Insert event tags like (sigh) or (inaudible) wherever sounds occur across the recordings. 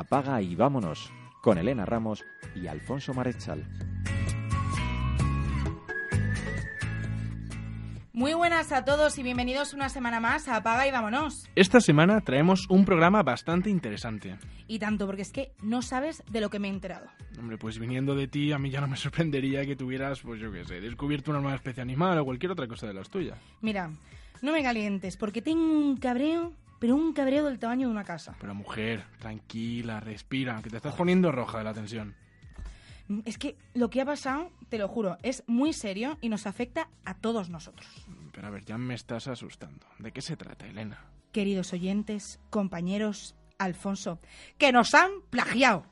Apaga y vámonos con Elena Ramos y Alfonso Marechal. Muy buenas a todos y bienvenidos una semana más a Apaga y vámonos. Esta semana traemos un programa bastante interesante. Y tanto porque es que no sabes de lo que me he enterado. Hombre, pues viniendo de ti, a mí ya no me sorprendería que tuvieras, pues yo qué sé, descubierto una nueva especie animal o cualquier otra cosa de las tuyas. Mira, no me calientes porque tengo un cabreo, pero un cabreo del tamaño de una casa. Pero mujer, tranquila, respira, que te estás poniendo roja de la tensión. Es que lo que ha pasado, te lo juro, es muy serio y nos afecta a todos nosotros. Pero a ver, ya me estás asustando. ¿De qué se trata, Elena? Queridos oyentes, compañeros, Alfonso, que nos han plagiado.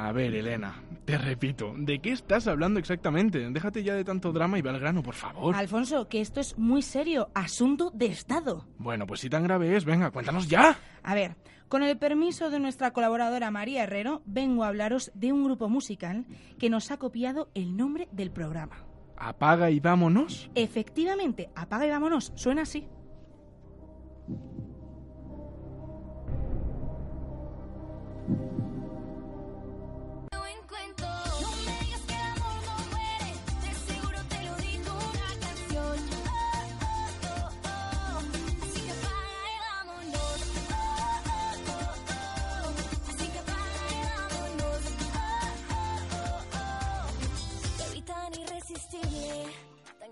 A ver, Elena, te repito, ¿de qué estás hablando exactamente? Déjate ya de tanto drama y ve al grano, por favor. Alfonso, que esto es muy serio, asunto de Estado. Bueno, pues si tan grave es, venga, cuéntanos ya. A ver, con el permiso de nuestra colaboradora María Herrero, vengo a hablaros de un grupo musical que nos ha copiado el nombre del programa. Apaga y vámonos. Efectivamente, apaga y vámonos, suena así.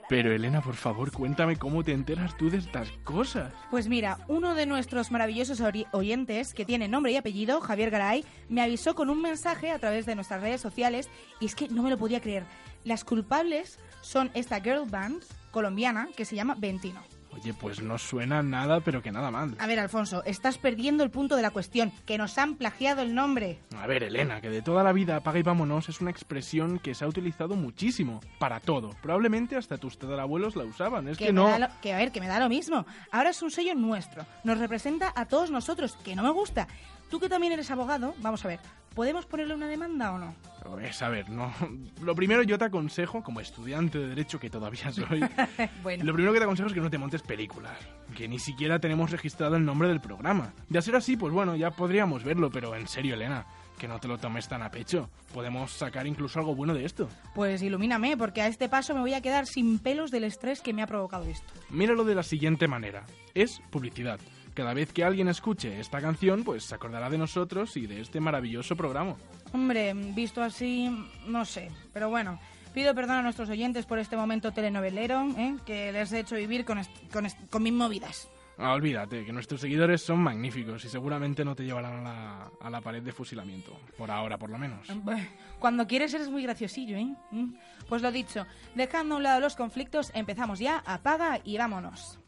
Pero Elena, por favor, cuéntame cómo te enteras tú de estas cosas. Pues mira, uno de nuestros maravillosos oyentes, que tiene nombre y apellido, Javier Garay, me avisó con un mensaje a través de nuestras redes sociales y es que no me lo podía creer. Las culpables son esta girl band colombiana que se llama Ventino. Oye, pues no suena nada, pero que nada mal. A ver, Alfonso, estás perdiendo el punto de la cuestión, que nos han plagiado el nombre. A ver, Elena, que de toda la vida apaga y vámonos es una expresión que se ha utilizado muchísimo, para todo. Probablemente hasta tus tatarabuelos la usaban, es que, no... lo- que a ver, que me da lo mismo. Ahora es un sello nuestro. Nos representa a todos nosotros, que no me gusta. Tú que también eres abogado, vamos a ver, ¿podemos ponerle una demanda o no? Pues a ver, no... (laughs) Lo primero yo te aconsejo, como estudiante de Derecho que todavía soy, (laughs) bueno. lo primero que te aconsejo es que no te montes películas, que ni siquiera tenemos registrado el nombre del programa. De ser así, pues bueno, ya podríamos verlo, pero en serio, Elena, que no te lo tomes tan a pecho. Podemos sacar incluso algo bueno de esto. Pues ilumíname, porque a este paso me voy a quedar sin pelos del estrés que me ha provocado esto. Míralo de la siguiente manera. Es publicidad. Cada vez que alguien escuche esta canción, pues se acordará de nosotros y de este maravilloso programa. Hombre, visto así, no sé. Pero bueno, pido perdón a nuestros oyentes por este momento telenovelero, ¿eh? que les he hecho vivir con, con, con mis movidas. Ah, olvídate, que nuestros seguidores son magníficos y seguramente no te llevarán a la, a la pared de fusilamiento. Por ahora, por lo menos. Bah, Cuando quieres eres muy graciosillo, ¿eh? Mm. Pues lo dicho, dejando a un lado los conflictos, empezamos ya, apaga y vámonos.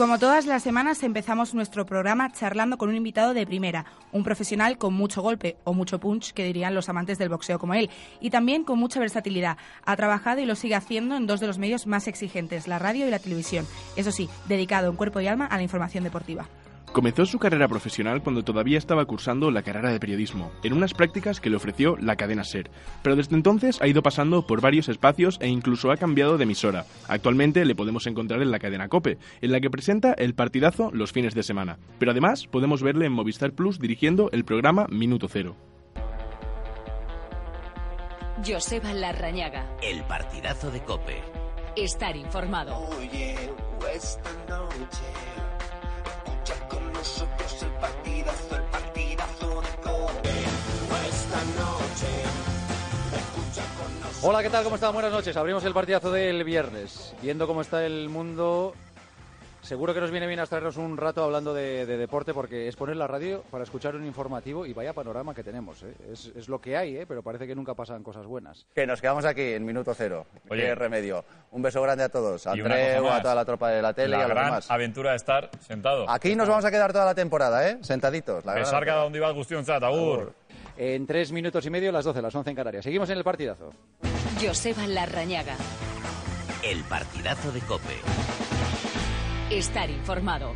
Como todas las semanas empezamos nuestro programa charlando con un invitado de primera, un profesional con mucho golpe o mucho punch, que dirían los amantes del boxeo como él, y también con mucha versatilidad. Ha trabajado y lo sigue haciendo en dos de los medios más exigentes, la radio y la televisión. Eso sí, dedicado en cuerpo y alma a la información deportiva. Comenzó su carrera profesional cuando todavía estaba cursando la carrera de periodismo, en unas prácticas que le ofreció la cadena SER. Pero desde entonces ha ido pasando por varios espacios e incluso ha cambiado de emisora. Actualmente le podemos encontrar en la cadena COPE, en la que presenta el partidazo los fines de semana. Pero además podemos verle en Movistar Plus dirigiendo el programa Minuto Cero. Joseba Larrañaga. El partidazo de Cope. Estar informado. Oye, esta noche, nosotros el partidazo, el partidazo de Cope. Esta noche, escucha con nosotros. Hola, ¿qué tal? ¿Cómo están? Buenas noches. Abrimos el partidazo del viernes. Viendo cómo está el mundo seguro que nos viene bien abstraernos un rato hablando de, de deporte porque es poner la radio para escuchar un informativo y vaya panorama que tenemos. ¿eh? Es, es lo que hay, ¿eh? pero parece que nunca pasan cosas buenas. Que nos quedamos aquí en minuto cero. Oye. Qué remedio. Un beso grande a todos. A Y Andreu, a toda la tropa de la tele y la a los gran demás. aventura de estar sentado. Aquí nos vamos a quedar toda la temporada, ¿eh? Sentaditos. La gran Besarka donde iba Agustín Chat, agur. En tres minutos y medio, las 12, las 11 en Canarias. Seguimos en el partidazo. Joseba Larrañaga. El partidazo de Cope. Estar informado.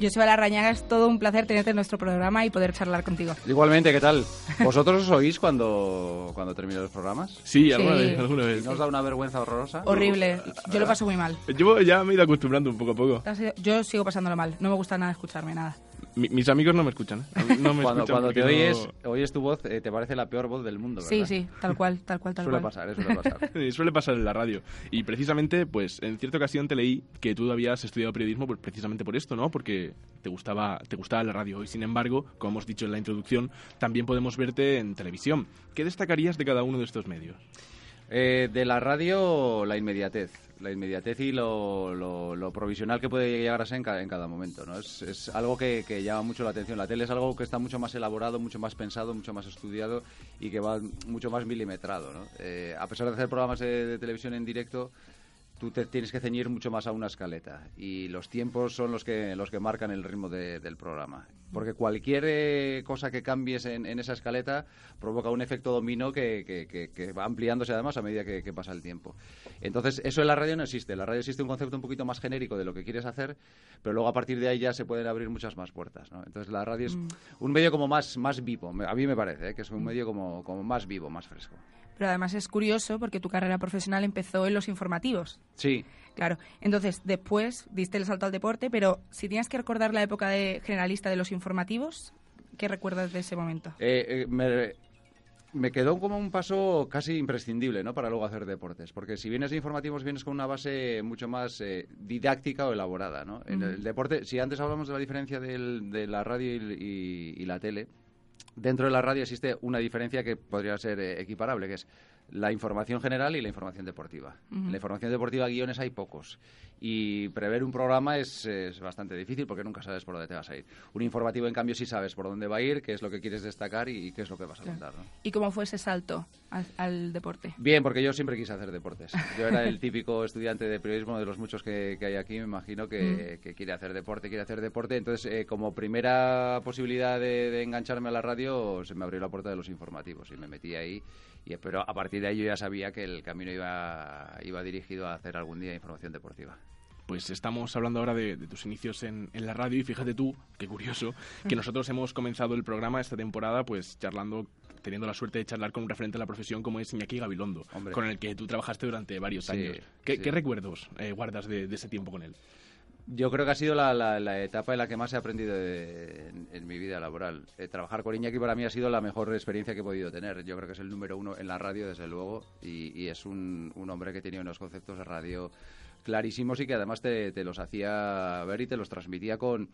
Joseba Larrañaga, es todo un placer tenerte en nuestro programa y poder charlar contigo. Igualmente, ¿qué tal? (laughs) ¿Vosotros os oís cuando, cuando terminan los programas? Sí, Sí. alguna vez, alguna vez. ¿Y ¿No os da una vergüenza horrorosa? Horrible. Yo lo paso muy mal. Yo ya me he ido acostumbrando un poco a poco. Yo sigo pasándolo mal. No me gusta nada escucharme, nada. Mi- mis amigos no me escuchan. ¿eh? No me cuando (laughs) escuchan cuando te no- oyes, oyes tu voz, eh, te parece la peor voz del mundo, ¿verdad? Sí, sí, tal cual, tal cual, tal Suele cual. pasar, eh, suele pasar. (laughs) Sí, Suele pasar en la radio. Y precisamente, pues, en cierta ocasión te leí que tú habías estudiado periodismo pues, precisamente por esto, ¿no? Porque te gustaba, te gustaba la radio. Y sin embargo, como hemos dicho en la introducción, también podemos verte en televisión. ¿Qué destacarías de cada uno de estos medios? Eh, de la radio, la inmediatez. La inmediatez y lo, lo- lo provisional que puede llegar a ser en, ca- en cada momento. ¿no? Es, es algo que, que llama mucho la atención. La tele es algo que está mucho más elaborado, mucho más pensado, mucho más estudiado y que va mucho más milimetrado. ¿no? Eh, a pesar de hacer programas de televisión en directo, tú te tienes que ceñir mucho más a una escaleta. Y los tiempos son los que los que marcan el ritmo de- del programa. Porque cualquier eh, cosa que cambies en, en esa escaleta provoca un efecto dominó que, que- que- que va ampliándose además a medida que, que pasa el tiempo. Entonces eso en la radio no existe. En la radio existe un concepto un poquito más genérico de lo que quieres hacer pero luego a partir de ahí ya se pueden abrir muchas más puertas ¿no? entonces la radio es un medio como más más vivo. A mí me parece ¿eh? que es un medio como, como más vivo más fresco Pero además es curioso porque tu carrera profesional empezó en los informativos. sí Claro, entonces después diste el salto al deporte, pero si tienes que recordar la época de generalista de los informativos, ¿qué recuerdas de ese momento? Eh, eh, me, me quedó como un paso casi imprescindible ¿no? para luego hacer deportes. Porque si vienes de informativos, vienes con una base mucho más eh, didáctica o elaborada. ¿no? En el deporte, si antes hablamos de la diferencia del- de la radio y, y- y la tele, dentro de la radio existe una diferencia que podría ser eh, equiparable, que es la información general y la información deportiva. En la información deportiva, guiones hay pocos. Y prever un programa es, es bastante difícil porque nunca sabes por dónde te vas a ir. Un informativo, en cambio, sí sabes por dónde va a ir, qué es lo que quieres destacar y, qué es lo que vas a Claro. contar. ¿no? ¿Y cómo fue ese salto al, al deporte? Bien, porque yo siempre quise hacer deportes. Yo era el típico estudiante de periodismo de los muchos que, que hay aquí, me imagino, que, que quiere hacer deporte, quiere hacer deporte. Entonces, eh, como primera posibilidad de, de engancharme a la radio, se me abrió la puerta de los informativos y me metí ahí. Y, pero a partir de ahí yo ya sabía que el camino iba, iba dirigido a hacer algún día información deportiva. Pues estamos hablando ahora de, de tus inicios en, en la radio y fíjate tú, qué curioso, que nosotros hemos comenzado el programa esta temporada pues charlando, teniendo la suerte de charlar con un referente de la profesión como es Iñaki Gabilondo, Hombre. con el que tú trabajaste durante varios Sí, años. ¿Qué, sí. qué recuerdos eh, guardas de, de ese tiempo con él? Yo creo que ha sido la, la- la etapa en la que más he aprendido de- en, mi vida laboral. Eh, trabajar con Iñaki para mí ha sido la mejor experiencia que he podido tener. Yo creo que es el número uno en la radio, desde luego, y, y es un, hombre que tenía unos conceptos de radio clarísimos y que además te los hacía ver y te los transmitía con,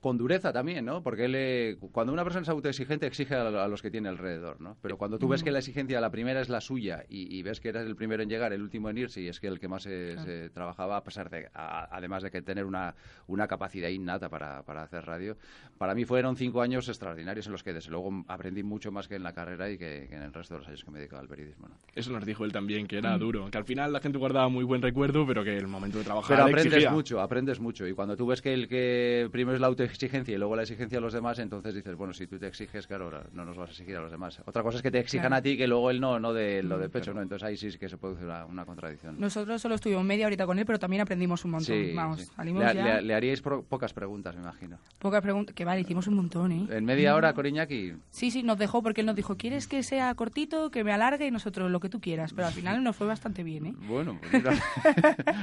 con dureza también, ¿no? Porque él, eh, cuando una persona es autoexigente, exige a, a los que tiene alrededor, ¿no? Pero cuando tú ves que la exigencia, la primera es la suya y, y ves que eres el primero en llegar, el último en irse y es que el que más se, se trabajaba, a pesar de, a- además de que tener una, una capacidad innata para, para hacer radio, para mí fueron cinco años extraordinarios en los que desde luego aprendí mucho más que en la carrera y que, que en el resto de los años que me dedicaba al periodismo, ¿no? Eso nos dijo él también, que era Mm. duro, que al final la gente guardaba muy buen recuerdo, pero que el momento de trabajar Pero aprendes exigía. mucho, aprendes mucho. Y cuando tú ves que el que primero es la autoexigencia y luego la exigencia a los demás, entonces dices, bueno, si tú te exiges, claro, ahora no nos vas a exigir a los demás. Otra cosa es que te exijan Claro. a ti que luego él no, no de lo de Mm, pecho, ¿no? Entonces ahí sí que se produce una, una contradicción. Nosotros solo estuvimos media horita con él, pero también aprendimos un montón. Sí, Vamos, sí. salimos le, ya. le- le haríais pro- pocas preguntas, me imagino. Pocas preguntas. Que vale, hicimos un montón, ¿eh? En media hora, Coriñaki, Sí, sí, nos dejó porque él nos dijo, ¿quieres que sea cortito, que me alargue? Y nosotros lo que tú quieras. Pero al final nos fue bastante bien, ¿eh? bueno, pues mira. (laughs)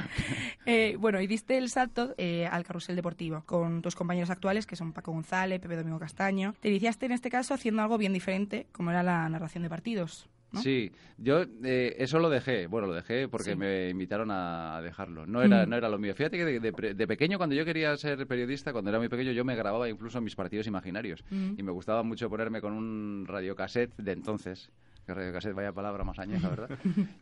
Eh, bueno, y diste el salto eh, al carrusel deportivo con tus compañeros actuales, que son Paco González, Pepe Domingo Castaño. Te iniciaste en este caso haciendo algo bien diferente, como era la narración de partidos. ¿no? Sí, yo eh, eso lo dejé, bueno, lo dejé porque Sí. me invitaron a dejarlo. No era, Mm. no era lo mío. Fíjate que de, de pre- de pequeño, cuando yo quería ser periodista, cuando era muy pequeño, yo me grababa incluso mis partidos imaginarios. Mm. Y me gustaba mucho ponerme con un radiocassette de entonces, Que radiocassette, vaya palabra más añeja, ¿verdad?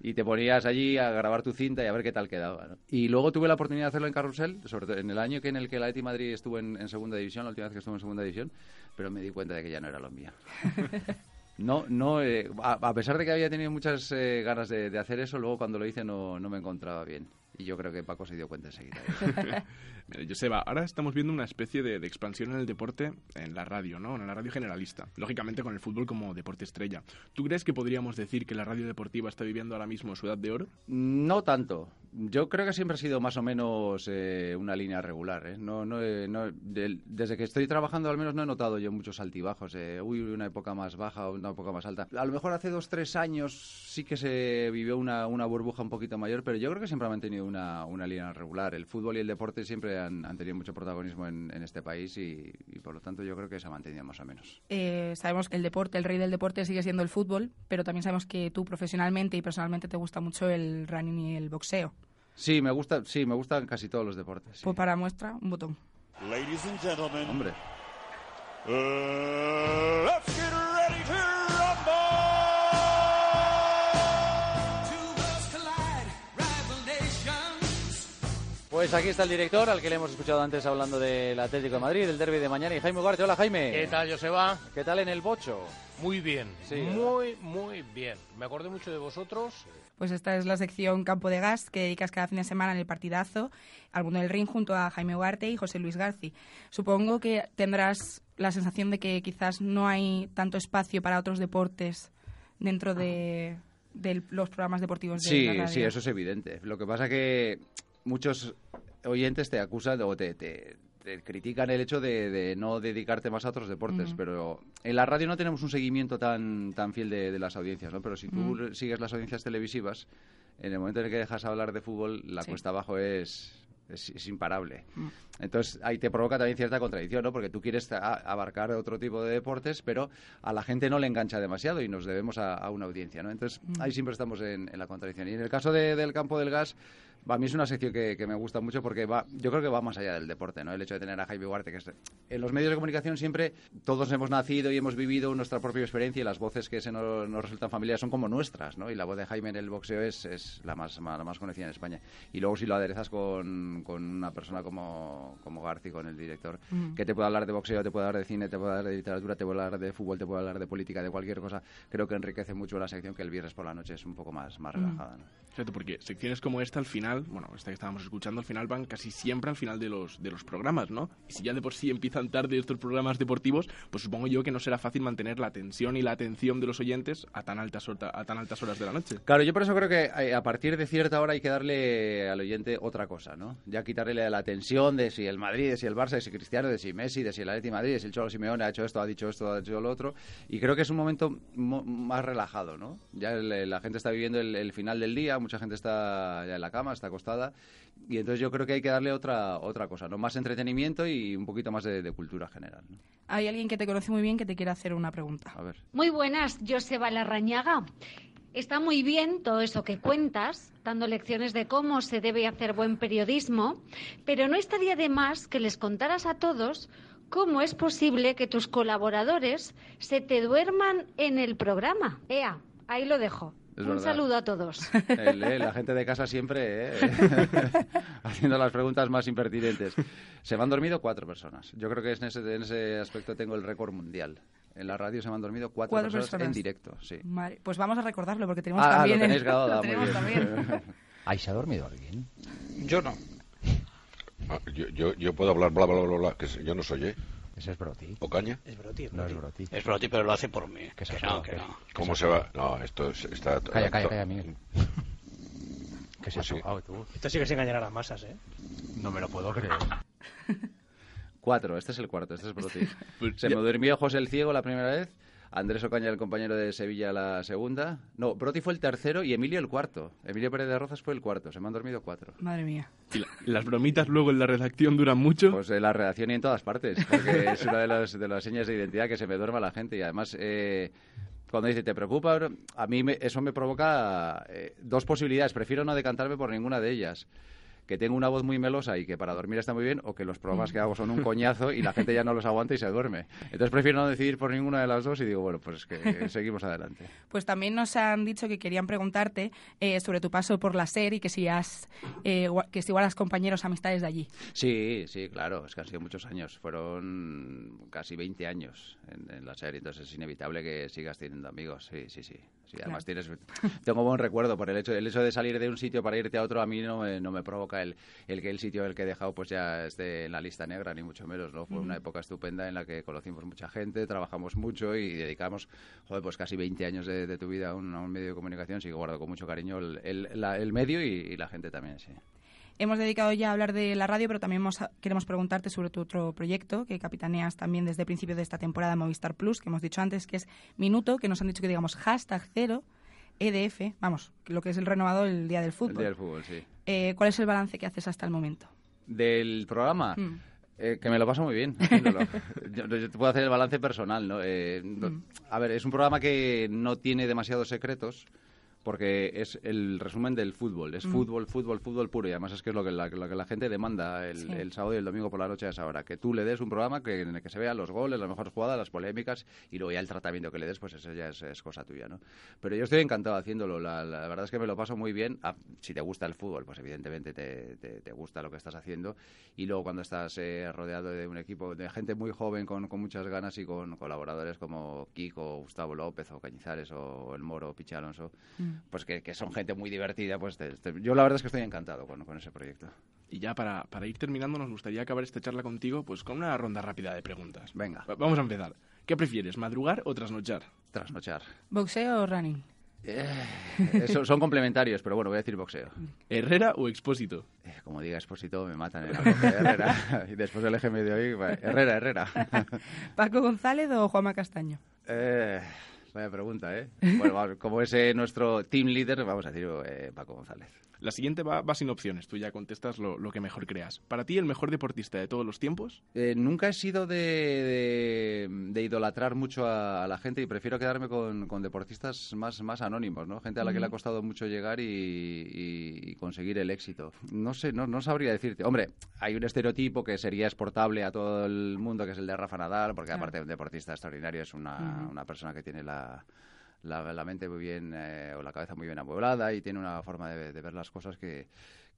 y te ponías allí a grabar tu cinta y a ver qué tal quedaba. ¿no? Y luego tuve la oportunidad de hacerlo en Carrusel, sobre todo en el año que en el que la Eti Madrid estuvo en, en segunda división, la última vez que estuvo en segunda división, pero me di cuenta de que ya no era lo mío. (laughs) No, no, eh, a, a pesar de que había tenido muchas eh, ganas de, de hacer eso, luego cuando lo hice no, no me encontraba bien. Y yo creo que Paco se dio cuenta enseguida. (laughs) (laughs) Mira, Joseba, ahora estamos viendo una especie de, de expansión en el deporte en la radio, ¿no? En la radio generalista. Lógicamente con el fútbol como deporte estrella. ¿Tú crees que podríamos decir que la radio deportiva está viviendo ahora mismo su edad de oro? No tanto. Yo creo que siempre ha sido más o menos eh, una línea regular. ¿eh? No, no, eh, no- desde que estoy trabajando al menos no he notado yo muchos altibajos. eh, uy, una época más baja o una época más alta. A lo mejor hace dos, tres años sí que se vivió una, una burbuja un poquito mayor, pero yo creo que siempre ha mantenido una, una línea regular. El fútbol y el deporte siempre han, han tenido mucho protagonismo en, en este país y, y por lo tanto yo creo que se ha mantenido más o menos. Eh, sabemos que el deporte, el rey del deporte sigue siendo el fútbol, pero también sabemos que tú profesionalmente y personalmente te gusta mucho el running y el boxeo. Sí, me gusta, sí, me gustan casi todos los deportes. sí. Pues para muestra, un botón. Ladies and gentlemen, Hombre. uh, let's get Pues aquí está el director, al que le hemos escuchado antes hablando del Atlético de Madrid, del derby de mañana, y Jaime Ugarte. Hola, Jaime. ¿Qué tal, Joseba? ¿Qué tal en el bocho? Muy bien, Sí, muy, muy bien. Me acordé mucho de vosotros. Pues esta es la sección Campo de Gas que dedicas cada fin de semana en el partidazo al mundo del ring junto a Jaime Ugarte y José Luis Garci. Supongo que tendrás la sensación de que quizás no hay tanto espacio para otros deportes dentro de, de los programas deportivos de Sí, la radio. sí, eso es evidente. Lo que pasa que muchos oyentes te acusan o te, te- te critican el hecho de, de no dedicarte más a otros deportes, pero en la radio no tenemos un seguimiento tan, tan fiel de, de las audiencias, ¿no? Pero si tú sigues las audiencias televisivas, en el momento en el que dejas hablar de fútbol, la Sí. cuesta abajo es, es, es imparable. Mm. Entonces ahí te provoca también cierta contradicción, ¿no? Porque tú quieres abarcar otro tipo de deportes, pero a la gente no le engancha demasiado y nos debemos a, a una audiencia, ¿no? Entonces Mm. ahí siempre estamos en, en la contradicción. Y en el caso de- del campo del gas, a mí es una sección que, que me gusta mucho porque va, yo creo que va más allá del deporte, ¿no? El hecho de tener a Jaime Huarte, que es... En los medios de comunicación siempre todos hemos nacido y hemos vivido nuestra propia experiencia y las voces que se nos, nos resultan familiares son como nuestras, ¿no? Y la voz de Jaime en el boxeo es, es la, más, ma- la más conocida en España. Y luego si lo aderezas con, con una persona como, como Garci, con el director, Mm. que te puede hablar de boxeo, te puede hablar de cine, te puede hablar de literatura, te puede hablar de fútbol, te puede hablar de política, de cualquier cosa, creo que enriquece mucho la sección que el viernes por la noche es un poco más, más relajada, ¿no? Porque secciones como esta al final, bueno, esta que estábamos escuchando, al final van casi siempre al final de los, de los programas, ¿no? Y si ya de por sí empiezan tarde estos programas deportivos, pues supongo yo que no será fácil mantener la atención y la atención de los oyentes a tan altas, horas de la noche. Claro, yo por eso creo que eh, a partir de cierta hora hay que darle al oyente otra cosa, ¿no? Ya quitarle la tensión de si el Madrid, de si el Barça, de si Cristiano, de si Messi, de si el Atleti Madrid, de si el Cholo Simeone ha hecho esto, ha dicho esto, ha dicho lo otro. Y creo que es un momento mo- más relajado, ¿no? Ya la gente está viviendo el, el final del día, mucha gente está ya en la cama, está acostada. Y entonces yo creo que hay que darle otra, otra cosa, ¿no? Más entretenimiento y un poquito más de, de cultura general. ¿no? Hay alguien que te conoce muy bien que te quiere hacer una pregunta. A ver. Muy buenas, Joseba Larrañaga. Está muy bien todo eso que cuentas, dando lecciones de cómo se debe hacer buen periodismo, pero no estaría de más que les contaras a todos cómo es posible que tus colaboradores se te duerman en el programa. Ea, ahí lo dejo. Es Un verdad. saludo a todos. El, eh, la gente de casa siempre eh, (laughs) haciendo las preguntas más impertinentes. Se me han dormido cuatro personas. Yo creo que en ese, en ese aspecto tengo el récord mundial. En la radio se me han dormido cuatro, Cuatro personas, en directo. Sí. Vale, pues vamos a recordarlo porque tenemos Ah, también... lo el- tenéis grabado, (laughs) lo ah, muy tenemos bien. (laughs) ¿Ahí se ha dormido alguien? Yo no. Ah, yo, yo, yo puedo hablar bla, bla, bla, bla, que yo no soy, ¿eh? Ese es Broti. ¿O caña? Es Broti, No es Broti. Es Broti, pero lo hace por mí. Que se Que ha no, que que- no. ¿Cómo se va? No, esto es- está... Calla, calla, calla, Miguel. (laughs) Que se ha Pues sí. tocado tú. Esto sí que se engañará a las masas, ¿eh? No me lo puedo creer. (laughs) Cuatro, este es el cuarto, este es Broti. (laughs) Pues Se me durmió José el Ciego la primera vez, Andrés Ocaña, el compañero de Sevilla, la segunda. No, Broti fue el tercero y Emilio el cuarto. Emilio Pérez de Rozas fue el cuarto. Se me han dormido cuatro. Madre mía. Y la- las bromitas luego en la redacción duran mucho. Pues en la redacción y en todas partes, porque es una de las, de las señas de identidad que se me duerma la gente. Y además, eh, cuando dice, ¿te preocupa? bro?", A mí me- eso me provoca eh, dos posibilidades. Prefiero no decantarme por ninguna de ellas. Que tengo una voz muy melosa y que para dormir está muy bien, o que los programas que hago son un coñazo y la gente ya no los aguanta y se duerme. Entonces prefiero no decidir por ninguna de las dos y digo, bueno, pues que (laughs) seguimos adelante. Pues también nos han dicho que querían preguntarte eh, sobre tu paso por la SER y que si has eh, que si guardas compañeros, amistades de allí. Sí, sí, claro, es que han sido muchos años, fueron casi 20 años en, en la serie, entonces es inevitable que sigas teniendo amigos, sí, sí, sí. Sí, además tienes, tengo buen recuerdo por el hecho, el hecho de salir de un sitio para irte a otro a mí no me, no me provoca el, el que el sitio el que he dejado pues ya esté en la lista negra, ni mucho menos, ¿no? Fue una época estupenda en la que conocimos mucha gente, trabajamos mucho y dedicamos, joder, pues casi 20 años de, de tu vida a un, a un medio de comunicación, sí que guardo con mucho cariño el, el, la- el medio y, y la gente también, sí. Hemos dedicado ya a hablar de la radio, pero también hemos- queremos preguntarte sobre tu otro proyecto que capitaneas también desde el principio de esta temporada Movistar Plus, que hemos dicho antes que es Minuto, que nos han dicho que digamos hashtag cero, EDF, vamos, lo que es el renovado el Día del Fútbol. El día del fútbol, sí. Eh, ¿Cuál es el balance que haces hasta el momento? Del programa, Mm. eh, que me lo paso muy bien. haciéndolo. (laughs) yo, yo te puedo hacer el balance personal, ¿no? Eh, Mm. A ver, es un programa que no tiene demasiados secretos porque es el resumen del fútbol. Es Mm. fútbol, fútbol, fútbol puro. Y además es que es lo que la, lo que la gente demanda el, Sí. el sábado y el domingo por la noche a esa hora. Que tú le des un programa que, en el que se vean los goles, las mejores jugadas, las polémicas y luego ya el tratamiento que le des, pues eso ya es, es cosa tuya, ¿no? Pero yo estoy encantado haciéndolo. La, la verdad es que me lo paso muy bien. Ah, si te gusta el fútbol, pues evidentemente te, te- te gusta lo que estás haciendo. Y luego cuando estás eh, rodeado de un equipo de gente muy joven, con, con muchas ganas y con colaboradores como Kiko, Gustavo López o Cañizares o el Moro, Pichi Alonso, pues que, que son gente muy divertida, pues te- te- yo la verdad es que estoy encantado con, con ese proyecto. Y ya para, para ir terminando, nos gustaría acabar esta charla contigo pues con una ronda rápida de preguntas. Venga. Va- Vamos a empezar. ¿Qué prefieres, madrugar o trasnochar? Trasnochar. ¿Boxeo o running? Eso- son complementarios, pero bueno, voy a decir boxeo. ¿Herrera o Expósito? Eh, como diga Expósito, me matan en la boca, ¿eh? Herrera. (laughs) y después del eje medio ahí, Herrera, Herrera. (laughs) ¿Paco González o Juanma Castaño? Eh, vaya pregunta, ¿eh? Bueno, vamos, como es eh, nuestro team leader, vamos a decir eh, Paco González. La siguiente va, va sin opciones. Tú ya contestas lo, lo que mejor creas. ¿Para ti el mejor deportista de todos los tiempos? Eh, nunca he sido de, de- de idolatrar mucho a, a la gente y prefiero quedarme con, con deportistas más, más anónimos, ¿no? Gente a la que le ha costado mucho llegar y, y- y conseguir el éxito. No sé, no, no sabría decirte. Hombre, hay un estereotipo que sería exportable a todo el mundo, que es el de Rafa Nadal, porque Claro. aparte de un deportista extraordinario, es una, una persona que tiene la, la, la mente muy bien eh, o la cabeza muy bien amueblada y tiene una forma de, de ver las cosas que,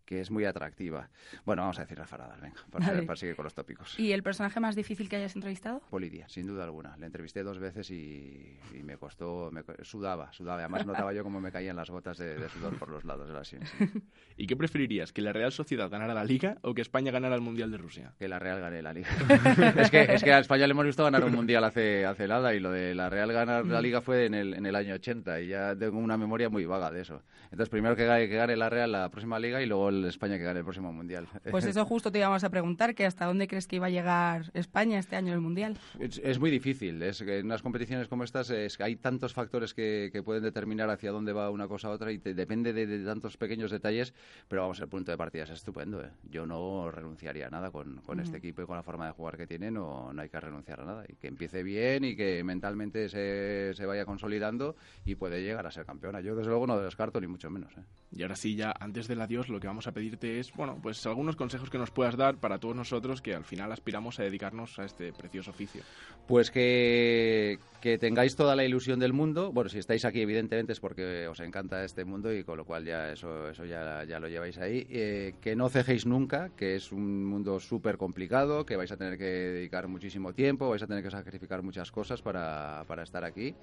que es muy atractiva. Bueno, vamos a decir Rafa Nadal, venga, para, Vale. para seguir con los tópicos. ¿Y el personaje más difícil que hayas entrevistado? Polidia, sin duda alguna. Le entrevisté dos veces y, y me costó, me sudaba, sudaba. Además notaba yo como me caían las gotas de, de sudor por los lados de la sien. sí. (laughs) ¿Y qué preferirías? ¿Que la Real Sociedad ganara la Liga o que España ganara el Mundial de Rusia? Que la Real gane la Liga. (laughs) es, que, es que a España le hemos visto ganar un mundial hace, hace nada y lo de la Real ganar la Liga fue en el, en el año 80 y ya tengo una memoria muy vaga de eso. Entonces primero que gane, que gane la Real la próxima Liga y luego el España que gane el próximo mundial. Pues eso justo te íbamos a preguntar, que hasta dónde crees que iba a llegar España este año el Mundial. Es, es muy difícil. Es en unas competiciones como estas es hay tantos factores que, que pueden determinar hacia dónde va una cosa a otra y te- depende de, de tantos pequeños detalles. Pero vamos, el punto de partida es estupendo. ¿eh? Yo no renunciaría a nada con, con este equipo y con la forma de jugar que tiene. No, no hay que renunciar a nada. Y que empiece bien y que mentalmente se, se vaya consolidando y puede llegar a ser campeona. Yo desde luego no descarto ni mucho menos. ¿eh? Y ahora sí, ya antes del adiós, lo que vamos a pedirte es, bueno, pues algunos consejos que nos puedas dar para todos nosotros que al final aspiramos a dedicarnos a este precioso oficio. Pues que, que tengáis toda la ilusión del mundo. Bueno, si estáis aquí, evidentemente es porque os encanta este mundo y con lo cual ya eso, eso ya, ya lo lleváis ahí. Eh, que no cejéis nunca, que es un mundo súper complicado, que vais a tener que dedicar muchísimo tiempo, vais a tener que sacrificar muchas cosas para, para estar aquí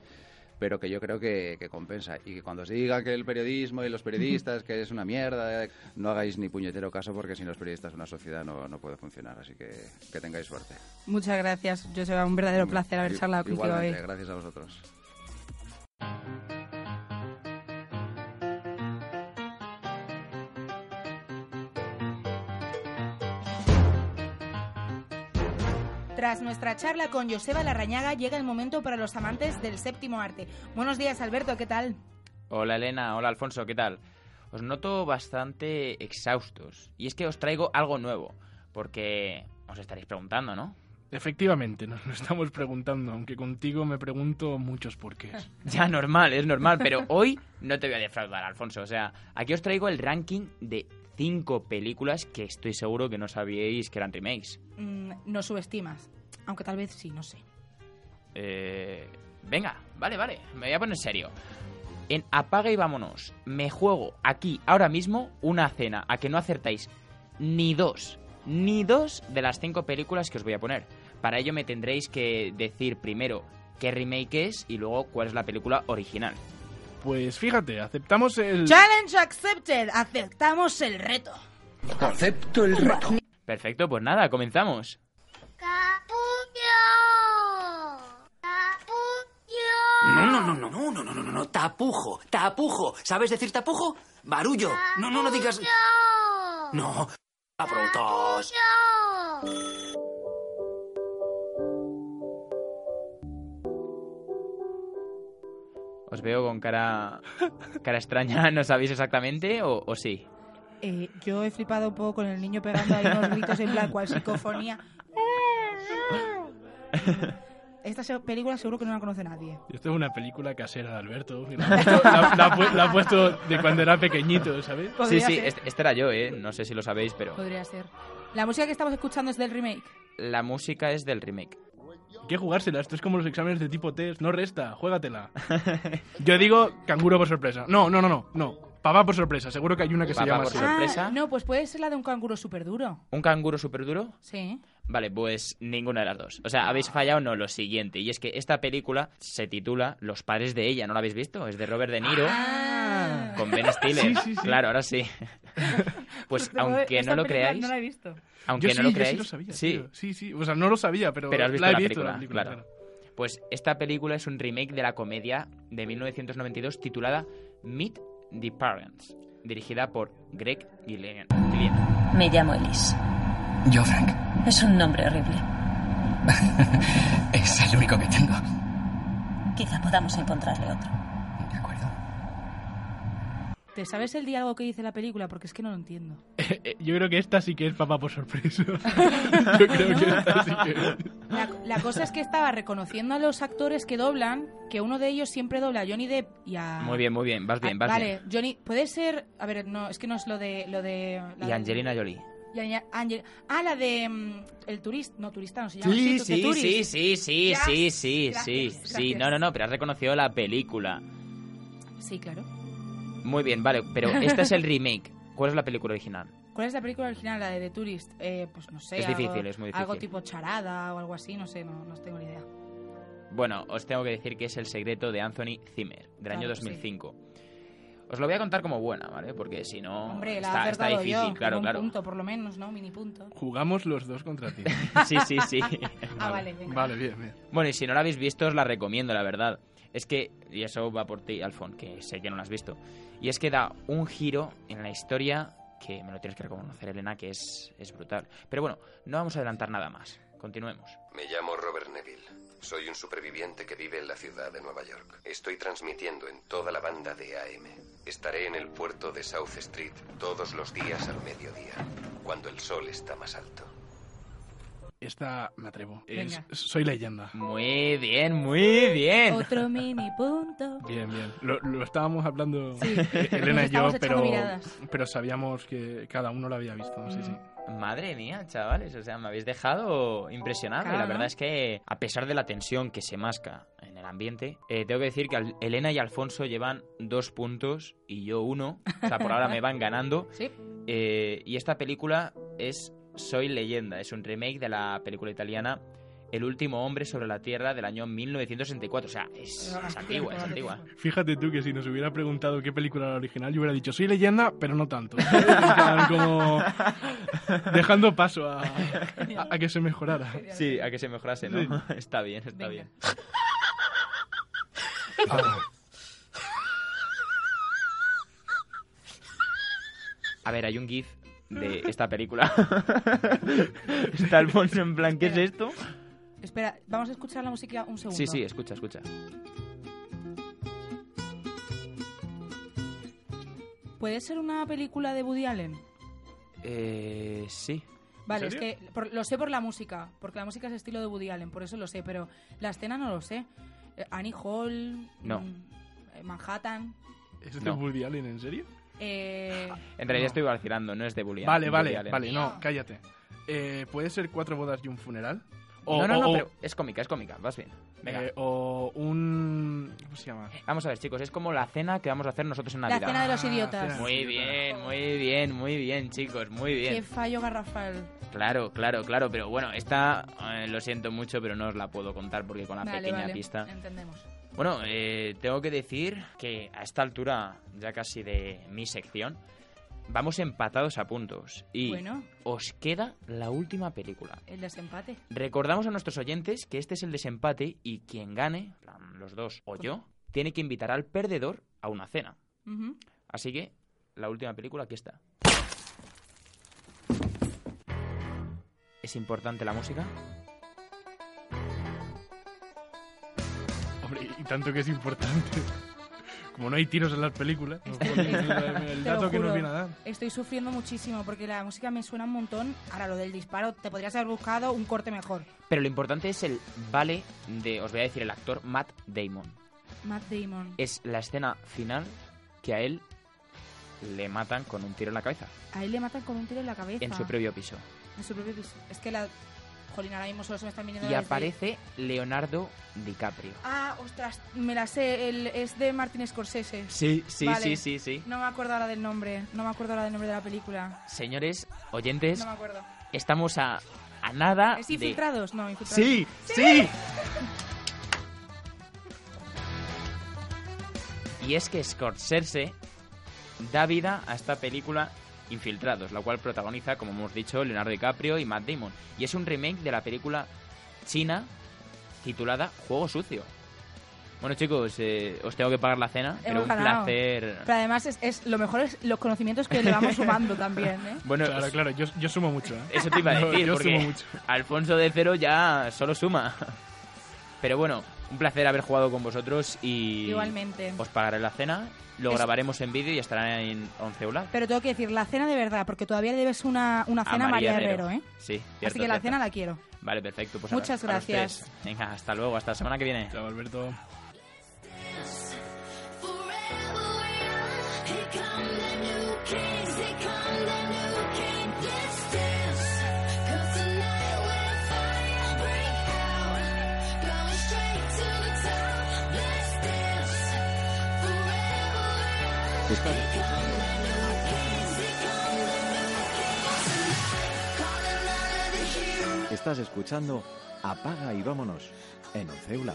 pero que yo creo que, que compensa. Y que cuando os diga que el periodismo y los periodistas, que es una mierda, eh, no hagáis ni puñetero caso porque sin los periodistas una sociedad no, no puede funcionar. Así que que tengáis suerte. Muchas gracias, Joseba. Un verdadero placer haber charlado contigo hoy. Gracias a vosotros. Tras nuestra charla con Joseba Larrañaga, llega el momento para los amantes del séptimo arte. Buenos días, Alberto, ¿qué tal? Hola Elena, hola Alfonso, ¿qué tal? Os noto bastante exhaustos. Y es que os traigo algo nuevo, porque os estaréis preguntando, ¿no? Efectivamente, nos lo estamos preguntando, aunque contigo me pregunto muchos porqués. (laughs) Ya, normal, es normal, pero hoy no te voy a defraudar, Alfonso. O sea, aquí os traigo el ranking de cinco películas que estoy seguro que no sabíais que eran remakes. Mm, no subestimas. Aunque tal vez sí, no sé. Eh, venga, vale, vale, me voy a poner serio. En Apaga y vámonos, me juego aquí, ahora mismo, una cena a que no acertáis ni dos, ni dos de las cinco películas que os voy a poner. Para ello me tendréis que decir primero qué remake es y luego cuál es la película original. Pues fíjate, aceptamos el... Challenge accepted. Aceptamos el reto. Acepto el reto. Perfecto, pues nada, comenzamos. No, no, no, no, no, no, no, no, no, no, tapujo, tapujo. ¿Sabes decir tapujo? Barullo. No, no, no digas. No, abrutos. Os veo con cara, cara extraña, (laughs) ¿no sabéis exactamente o, o sí? Eh, yo he flipado un poco con el niño pegando ahí unos gritos en plan cual psicofonía. (laughs) Esta se- película seguro que no la conoce nadie. Esto es una película casera de Alberto. La, la ha pu- la ha puesto de cuando era pequeñito, ¿sabes? Sí, Podría sí, ser. este, este era yo, ¿eh? No sé si lo sabéis, pero Podría ser. La música que estamos escuchando es del remake. la música es del remake. Hay que jugársela, esto es como los exámenes de tipo test, no resta, juégatela. Yo digo canguro por sorpresa. No, no, no, no, no. Papá por sorpresa, seguro que hay una que se Papá llama por así. sorpresa. Ah, no, pues puede ser la de un canguro súper duro. ¿Un canguro súper duro? Sí. Vale, pues ninguna de las dos. O sea, habéis fallado no lo siguiente. Y es que esta película se titula Los padres de ella, ¿no la habéis visto? Es de Robert De Niro con Ben Stiller. Sí, sí, sí. Claro, ahora sí. (laughs) pues aunque no lo creáis, No la he visto. aunque Yo no lo yo creáis, sí lo sabía, sí. tío. Sí, sí, o sea, no lo sabía, pero, Pero has visto la he la, visto, película, la película, claro. Pues esta película es un remake de la comedia de 1992 titulada Meet the Parents, dirigida por Greg. Gillian. Me llamo Elise. Yo, Frank. Es un nombre horrible. (laughs) Es el único que tengo. Quizá podamos encontrarle otro. ¿Te sabes el diálogo que dice la película? Porque es que no lo entiendo. (laughs) Eh, Yo creo que esta sí que es papá por sorpresa. (laughs) Yo creo que esta sí que La, la cosa es que estaba reconociendo a los actores que doblan, que uno de ellos siempre dobla a Johnny Depp y a... Muy bien, muy bien, vas bien, Ah, vas vale, bien. Johnny, puede ser, a ver, no, es que no es lo de lo de la Y de- Angelina Jolie. Y Angel- ah, la de mm, el turista, no turista, no se llama Sí, sí, sí, sí, sí, sí, sí, sí, sí. No, no, no, pero has reconocido la película. Sí, claro. Muy bien, vale, pero este es el remake. ¿Cuál es la película original? ¿Cuál es la película original, la de The Tourist? Eh, pues no sé. Es algo- difícil, es muy Algo difícil. tipo charada o algo así, no sé, no, no tengo ni idea. Bueno, os tengo que decir que es El secreto de Anthony Zimmer, del año Claro, sí. 2005. Os lo voy a contar como buena, ¿vale? Porque si no, Hombre, la está, está difícil, yo. claro, un claro. punto, por lo menos, ¿no? Mini punto. Jugamos los dos contra ti. (laughs) Sí, sí, sí. Ah, vale, (laughs) venga. Vale, bien, bien. Bueno, y si no la habéis visto, os la recomiendo, la verdad. Es que, y eso va por ti, Alfon, que sé que no la has visto. Y es que da un giro en la historia que me lo tienes que reconocer, Elena, que es, es brutal. Pero bueno, no vamos a adelantar nada más. Continuemos. Me llamo Robert Neville. Soy un superviviente que vive en la ciudad de Nueva York. Estoy transmitiendo en toda la banda de AM. Estaré en el puerto de South Street todos los días al mediodía, cuando el sol está más alto. Esta me atrevo. Es- soy leyenda. Muy bien, muy bien. Otro mini punto. Bien, bien. Lo, lo estábamos hablando Sí. eh, Elena y yo, pero sabíamos que cada uno lo había visto. Sí, sí. Madre mía, chavales, o sea, me habéis dejado impresionado. Claro, la ¿no? verdad es que, a pesar de la tensión que se masca en el ambiente, eh, tengo que decir que Al- Elena y Alfonso llevan dos puntos y yo uno. O sea, por ahora me van ganando. (laughs) Sí. Eh, y esta película es Soy leyenda, es un remake de la película italiana El último hombre sobre la Tierra del año 1964. O sea, es, es antigua, es (laughs) antigua. Fíjate tú que si nos hubiera preguntado qué película era la original, yo hubiera dicho, soy leyenda, pero no tanto. (laughs) Como dejando paso a, a- a que se mejorara. Sí, a que se mejorase, ¿no? Sí. (laughs) Está bien, está bien. A ver, hay un GIF de esta película. Está Alfonso en plan, ¿qué es esto? Espera, vamos a escuchar la música un segundo. Sí, sí, escucha, escucha. ¿Puede ser una película de Woody Allen? Eh, sí. Vale, es que por- lo sé por la música, porque la música es estilo de Woody Allen, por eso lo sé, pero la escena no lo sé. Eh, Annie Hall, No. mm, eh, Manhattan. ¿Es de No. Woody Allen, en serio? Eh, En realidad estoy vacilando, no es de bullying. Vale, vale, Woody Allen. vale, no, cállate. Eh, ¿Puede ser cuatro bodas y un funeral? O, no, no, no, o- pero es cómica, es cómica, vas bien. Venga. eh, o un... ¿Cómo se llama? Vamos a ver, chicos, es como la cena que vamos a hacer nosotros en La Navidad. cena de los idiotas. cena. Muy bien, muy bien, muy bien, chicos, muy bien. Qué fallo garrafal. Claro, claro, claro, pero bueno, esta eh, lo siento mucho, pero no os la puedo contar porque con la Vale, pequeña vale, pista. Entendemos. Bueno, eh, tengo que decir que a esta altura ya casi de mi sección vamos empatados a puntos y Bueno. os queda la última película. El desempate. Recordamos a nuestros oyentes que este es el desempate y quien gane, los dos o yo, tiene que invitar al perdedor a una cena. Así que la última película aquí está. ¿Es importante la música? Hombre, y tanto que es importante. Como no hay tiros en las películas, nos Estoy- ponen el, dato que nos viene a dar. Estoy sufriendo muchísimo porque la música me suena un montón. Ahora, lo del disparo, te podrías haber buscado un corte mejor. Pero lo importante es el vale de, os voy a decir, el actor Matt Damon. Matt Damon. Es la escena final que a él le matan con un tiro en la cabeza. A él le matan con un tiro en la cabeza. En su previo piso. En su propio piso. Es que la... Jolín, ahora mismo solo se me están viniendo Y aparece Leonardo DiCaprio. Ah, ostras, me la sé. El, es de Martin Scorsese. Sí, sí, Vale. sí, sí, sí. No me acuerdo ahora del nombre. No me acuerdo ahora del nombre de la película. Señores, oyentes, No me acuerdo. estamos a, a nada ¿Es de... Infiltrados? No, Infiltrados. Sí, sí. Y es que Scorsese da vida a esta película Infiltrados, la cual protagoniza, como hemos dicho, Leonardo DiCaprio y Matt Damon. Y es un remake de la película china titulada Juego Sucio. Bueno chicos, eh, os tengo que pagar la cena, pero un ganado. placer... Pero además, es, es lo mejor es los conocimientos que le vamos sumando también, ¿eh? (laughs) Bueno, Claro, claro, yo, yo sumo mucho. ¿eh? Eso te iba a (laughs) decir, yo porque sumo mucho. Alfonso de Cero ya solo suma. Pero bueno, un placer haber jugado con vosotros y Igualmente. os pagaré la cena, lo Es- grabaremos en vídeo y estará en Onceula. Pero tengo que decir, la cena de verdad, porque todavía le debes una, una cena a María Herrero, ¿eh? Sí, Así cierto, que la cena la quiero. Vale, perfecto. Pues a- Muchas a gracias. Venga, hasta luego, hasta la semana que viene. Chao, Alberto. Estás escuchando Apaga y vámonos en Onceula.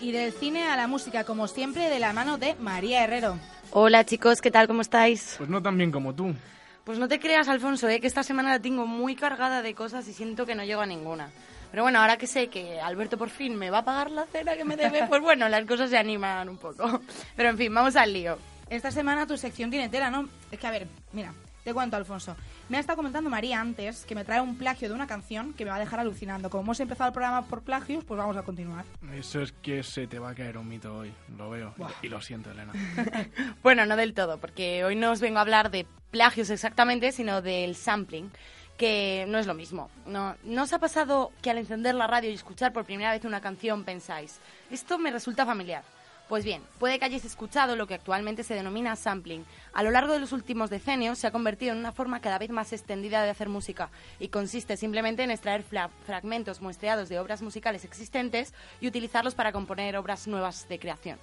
Y del cine a la música, como siempre, de la mano de María Herrero. Hola chicos, ¿qué tal? ¿Cómo estáis? Pues no tan bien como tú. Pues no te creas, Alfonso, ¿eh? que esta semana la tengo muy cargada de cosas y siento que no llego a ninguna. Pero bueno, ahora que sé que Alberto por fin me va a pagar la cena que me debe, (laughs) pues bueno, las cosas se animan un poco. Pero en fin, vamos al lío. Esta semana tu sección tiene tela, ¿no? Es que, a ver, mira, te cuento, Alfonso. Me ha estado comentando María antes que me trae un plagio de una canción que me va a dejar alucinando. Como hemos empezado el programa por plagios, pues vamos a continuar. Eso es que se te va a caer un mito hoy. Lo veo. Y lo siento, Elena. (laughs) Bueno, no del todo, porque hoy no os vengo a hablar de plagios exactamente, sino del sampling, que no es lo mismo. ¿No, ¿No os ha pasado que al encender la radio y escuchar por primera vez una canción pensáis, esto me resulta familiar? Pues bien, puede que hayáis escuchado lo que actualmente se denomina sampling. A lo largo de los últimos decenios se ha convertido en una forma cada vez más extendida de hacer música y consiste simplemente en extraer fragmentos muestreados de obras musicales existentes y utilizarlos para componer obras nuevas de creación.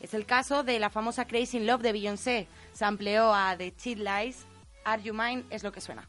Es el caso de la famosa Crazy in Love de Beyoncé. Sampleó a The Cheat Lies, Are You Mine es lo que suena.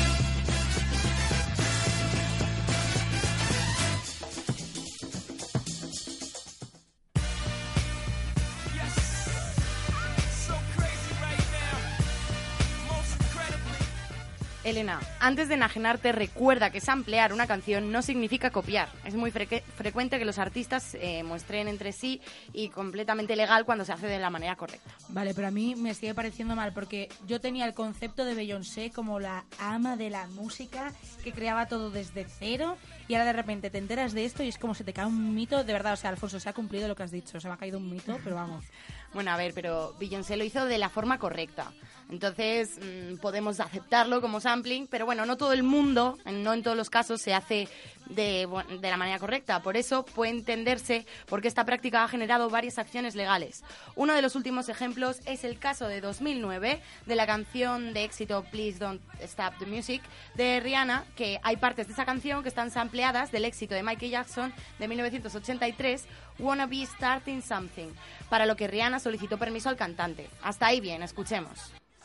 Elena, antes de enajenarte, recuerda que samplear una canción no significa copiar. Es muy frecuente que los artistas eh, muestren entre sí y completamente legal cuando se hace de la manera correcta. Vale, pero a mí me sigue pareciendo mal porque yo tenía el concepto de Beyoncé como la ama de la música que creaba todo desde cero y ahora de repente te enteras de esto y es como se te cae un mito. De verdad, o sea, Alfonso, se ha cumplido lo que has dicho. Se me ha caído un mito, pero vamos. (laughs) Bueno, a ver, pero Beyoncé lo hizo de la forma correcta. Entonces, mm, podemos aceptarlo como sampling, pero bueno, no todo el mundo, no en todos los casos, se hace de, la manera correcta. Por eso puede entenderse porque esta práctica ha generado varias acciones legales. Uno de los últimos ejemplos es el caso de 2009 de la canción de éxito Please Don't Stop the Music de Rihanna, que hay partes de esa canción que están sampleadas del éxito de Michael Jackson de 1983, Wanna Be Starting Something, para lo que Rihanna solicitó permiso al cantante. Hasta ahí bien, escuchemos.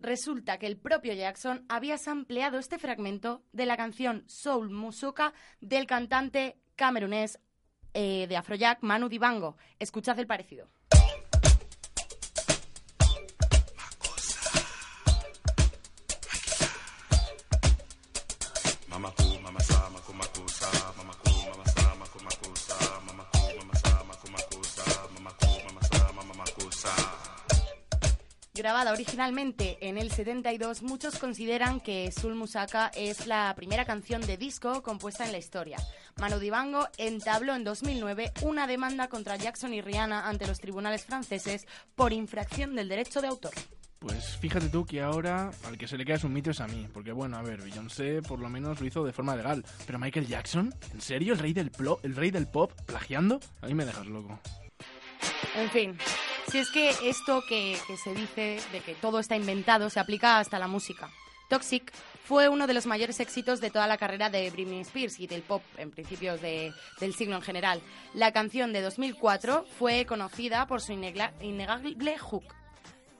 resulta que el propio Jackson había sampleado este fragmento de la canción Soul Musoka del cantante camerunés eh, de Afrojack Manu Dibango. Escuchad el parecido. Grabada originalmente en el 72, muchos consideran que Soul Musaka es la primera canción de disco compuesta en la historia. Manu Dibango entabló en 2009 una demanda contra Jackson y Rihanna ante los tribunales franceses por infracción del derecho de autor. Pues fíjate tú que ahora al que se le queda es un mito es a mí. Porque bueno, a ver, Beyoncé por lo menos lo hizo de forma legal. Pero Michael Jackson, ¿en serio? ¿El rey del, plo- el rey del pop plagiando? A mí me dejas loco. En fin, si es que esto que, se dice de que todo está inventado se aplica hasta la música. Toxic fue uno de los mayores éxitos de toda la carrera de Britney Spears y del pop en principios de- del siglo en general. La canción de 2004 fue conocida por su innegable hook.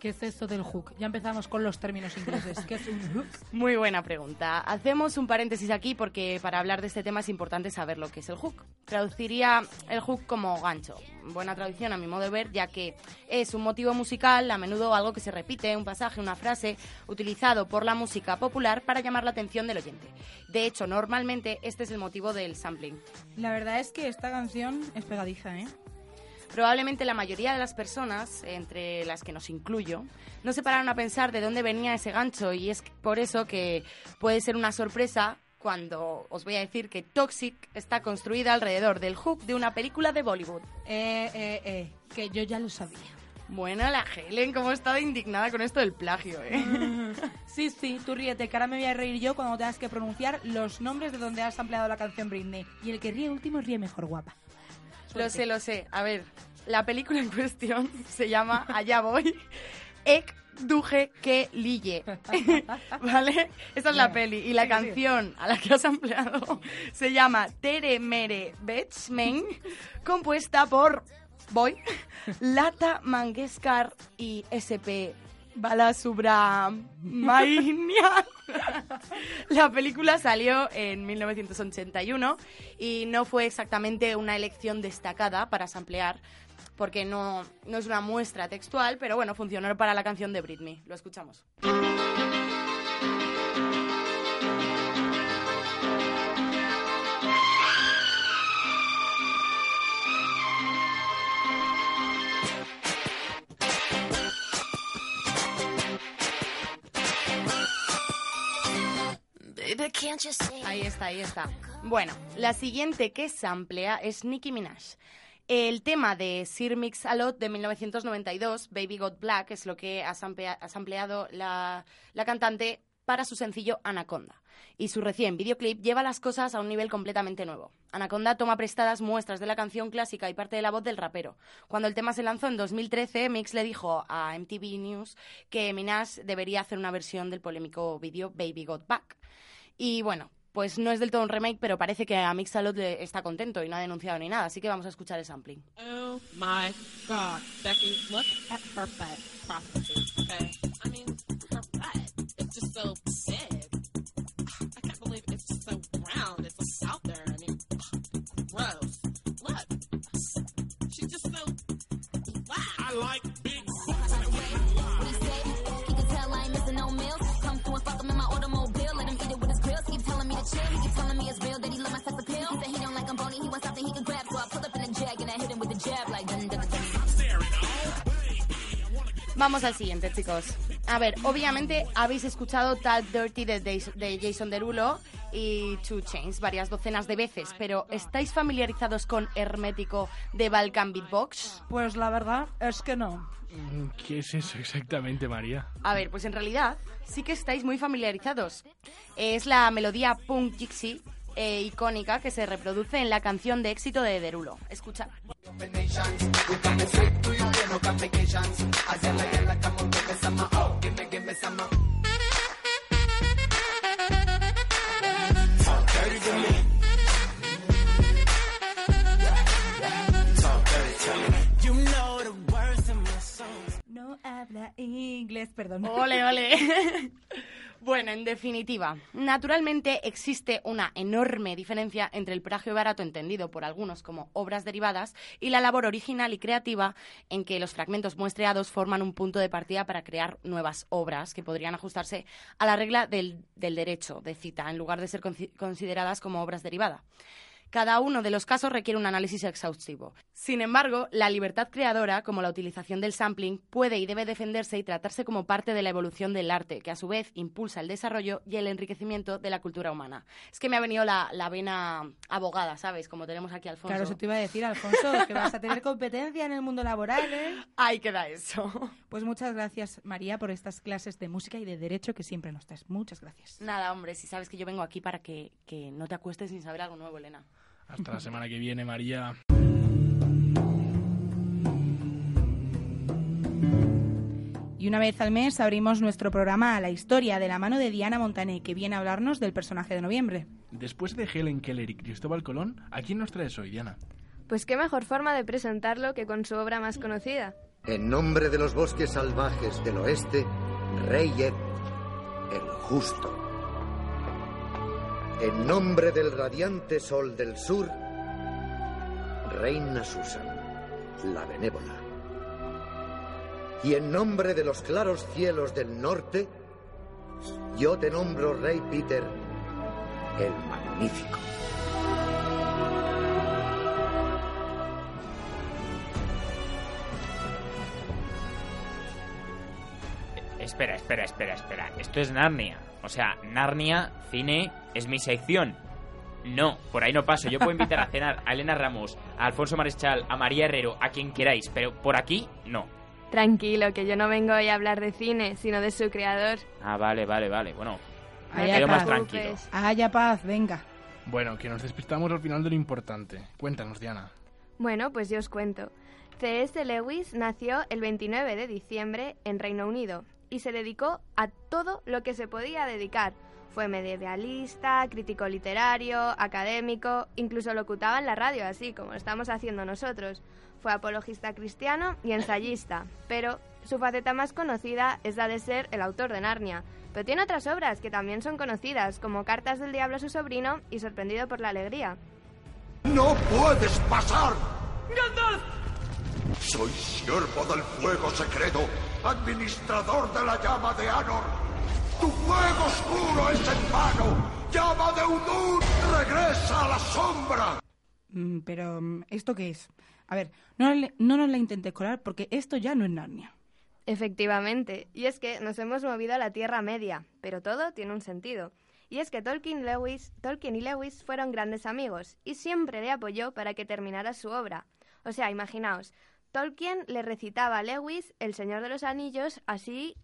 ¿Qué es esto del hook? Ya empezamos con los términos ingleses. ¿Qué es un hook? Muy buena pregunta. Hacemos un paréntesis aquí porque para hablar de este tema es importante saber lo que es el hook. Traduciría el hook como gancho. Buena traducción a mi modo de ver, ya que es un motivo musical, a menudo algo que se repite, un pasaje, una frase, utilizado por la música popular para llamar la atención del oyente. De hecho, normalmente este es el motivo del sampling. La verdad es que esta canción es pegadiza, ¿eh? Probablemente la mayoría de las personas, entre las que nos incluyo, no se pararon a pensar de dónde venía ese gancho y es por eso que puede ser una sorpresa cuando os voy a decir que Toxic está construida alrededor del hook de una película de Bollywood. Eh, eh, eh, que yo ya lo sabía. Bueno, la Helen, cómo he estado indignada con esto del plagio, ¿eh? (laughs) Sí, sí, tú ríete, que ahora me voy a reír yo cuando tengas que pronunciar los nombres de donde has ampliado la canción Britney. Y el que ríe último ríe mejor, guapa. Lo sé, lo sé. A ver, la película en (laughs) cuestión se llama Allá voy, Ek duje que lille. (laughs) ¿Vale? Esa es la peli. Y la canción a la que has empleado (laughs) se llama Tere Mere Betsmen, compuesta por Boy, Lata Mangeskar y SP Balasubramanian. La película salió en 1981 y no fue exactamente una elección destacada para samplear, porque no, no es una muestra textual, pero bueno, funcionó para la canción de Britney. Lo escuchamos. Ahí está, ahí está. Bueno, la siguiente que samplea es Nicki Minaj. El tema de Sir Mix a Lot de 1992, Baby Got Black, es lo que ha la, la cantante para su sencillo Anaconda. Y su recién videoclip lleva las cosas a un nivel completamente nuevo. Anaconda toma prestadas muestras de la canción clásica y parte de la voz del rapero. Cuando el tema se lanzó en 2013, Mix le dijo a MTV News que Minaj debería hacer una versión del polémico vídeo Baby Got Back. Y bueno, pues no es del todo un remake, pero parece que a Mixalot le está contento y no ha denunciado ni nada, así que vamos a escuchar el sampling. Oh my God, Becky, look at her butt prostitute, okay? I mean, her butt is just so big. I can't believe it's just so round. It's just out there. I mean, gross. Vamos al siguiente, chicos. A ver, obviamente habéis escuchado Tal Dirty de, de- de Jason Derulo y Two Chains varias docenas de veces, pero ¿estáis familiarizados con Hermético de Balkan Beatbox? Pues la verdad es que no. Mm, ¿Qué es eso exactamente, María? A ver, pues en realidad sí que estáis muy familiarizados. Es la melodía punk gypsy eh, icónica que se reproduce en la canción de éxito de Derulo. Escucha. No habla inglés, perdón. Ole, ole. (laughs) bueno, en definitiva, naturalmente existe una enorme diferencia entre el plagio barato entendido por algunos como obras derivadas y la labor original y creativa en que los fragmentos muestreados forman un punto de partida para crear nuevas obras que podrían ajustarse a la regla del, del derecho de cita en lugar de ser consideradas como obras derivadas. Cada uno de los casos requiere un análisis exhaustivo. Sin embargo, la libertad creadora, como la utilización del sampling, puede y debe defenderse y tratarse como parte de la evolución del arte, que a su vez impulsa el desarrollo y el enriquecimiento de la cultura humana. Es que me ha venido la, la vena abogada, ¿sabes? Como tenemos aquí a Alfonso. Claro, eso te iba a decir, Alfonso, que vas a tener (laughs) competencia en el mundo laboral, ¿eh? Ahí queda eso. Pues muchas gracias, María, por estas clases de música y de derecho que siempre nos das. Muchas gracias. Nada, hombre, si sabes que yo vengo aquí para que, que no te acuestes sin saber algo nuevo, Elena. Hasta la semana que viene, María. Y una vez al mes abrimos nuestro programa a la historia de la mano de Diana Montané, que viene a hablarnos del personaje de noviembre. Después de Helen Keller y Cristóbal Colón, ¿a quién nos traes hoy, Diana? Pues qué mejor forma de presentarlo que con su obra más conocida. En nombre de los bosques salvajes del oeste, Rey Ed, el justo. En nombre del radiante sol del sur, Reina Susan, la benévola. Y en nombre de los claros cielos del norte, yo te nombro Rey Peter, el magnífico. Espera, espera, espera, espera. Esto es Narnia. O sea, Narnia, cine, es mi sección. No, por ahí no paso. Yo puedo invitar a cenar a Elena Ramos, a Alfonso Marechal, a María Herrero, a quien queráis, pero por aquí no. Tranquilo, que yo no vengo hoy a hablar de cine, sino de su creador. Ah, vale, vale, vale. Bueno, me Haya quedo más paz. tranquilo. Haya paz, venga. Bueno, que nos despistamos al final de lo importante. Cuéntanos, Diana. Bueno, pues yo os cuento. C.S. Lewis nació el 29 de diciembre en Reino Unido y se dedicó a todo lo que se podía dedicar. Fue medievalista, crítico literario, académico, incluso locutaba en la radio, así como lo estamos haciendo nosotros. Fue apologista cristiano y ensayista, pero su faceta más conocida es la de ser el autor de Narnia. Pero tiene otras obras que también son conocidas, como Cartas del Diablo a su sobrino y Sorprendido por la Alegría. ¡No puedes pasar! ¡Gandalf! Soy siervo del fuego secreto, administrador de la llama de Anor. Tu fuego oscuro es en vano. ¡Llama de Udun! ¡Regresa a la sombra! Mm, pero, mm, ¿esto qué es? A ver, no, le- no nos la intentes colar porque esto ya no es Narnia. Efectivamente, y es que nos hemos movido a la Tierra Media, pero todo tiene un sentido. Y es que Tolkien, Lewis, Tolkien y Lewis fueron grandes amigos y siempre le apoyó para que terminara su obra. O sea, imaginaos, Tolkien le recitaba a Lewis El Señor de los Anillos así,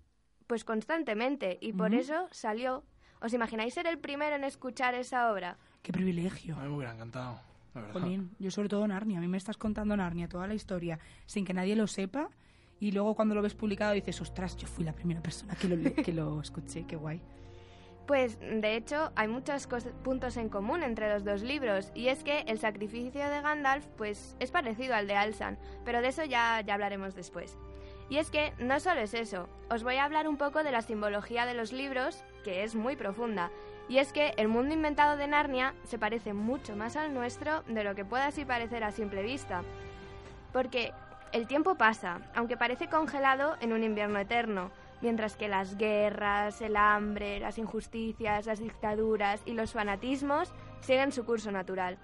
pues constantemente, y por eso salió. ¿Os imagináis ser el primero en escuchar esa obra? ¡Qué privilegio! A mí me hubiera encantado, la verdad. Jolín, yo sobre todo Narnia. A mí me estás contando Narnia, toda la historia, sin que nadie lo sepa. Y luego cuando lo ves publicado dices, ostras, yo fui la primera persona que lo, que lo escuché, qué guay. Pues de hecho hay muchos puntos en común entre los dos libros y es que el sacrificio de Gandalf pues es parecido al de Alsan, pero de eso ya, ya hablaremos después. Y es que no solo es eso, os voy a hablar un poco de la simbología de los libros, que es muy profunda, y es que el mundo inventado de Narnia se parece mucho más al nuestro de lo que pueda así parecer a simple vista. Porque el tiempo pasa, aunque parece congelado en un invierno eterno, mientras que las guerras, el hambre, las injusticias, las dictaduras y los fanatismos siguen su curso natural.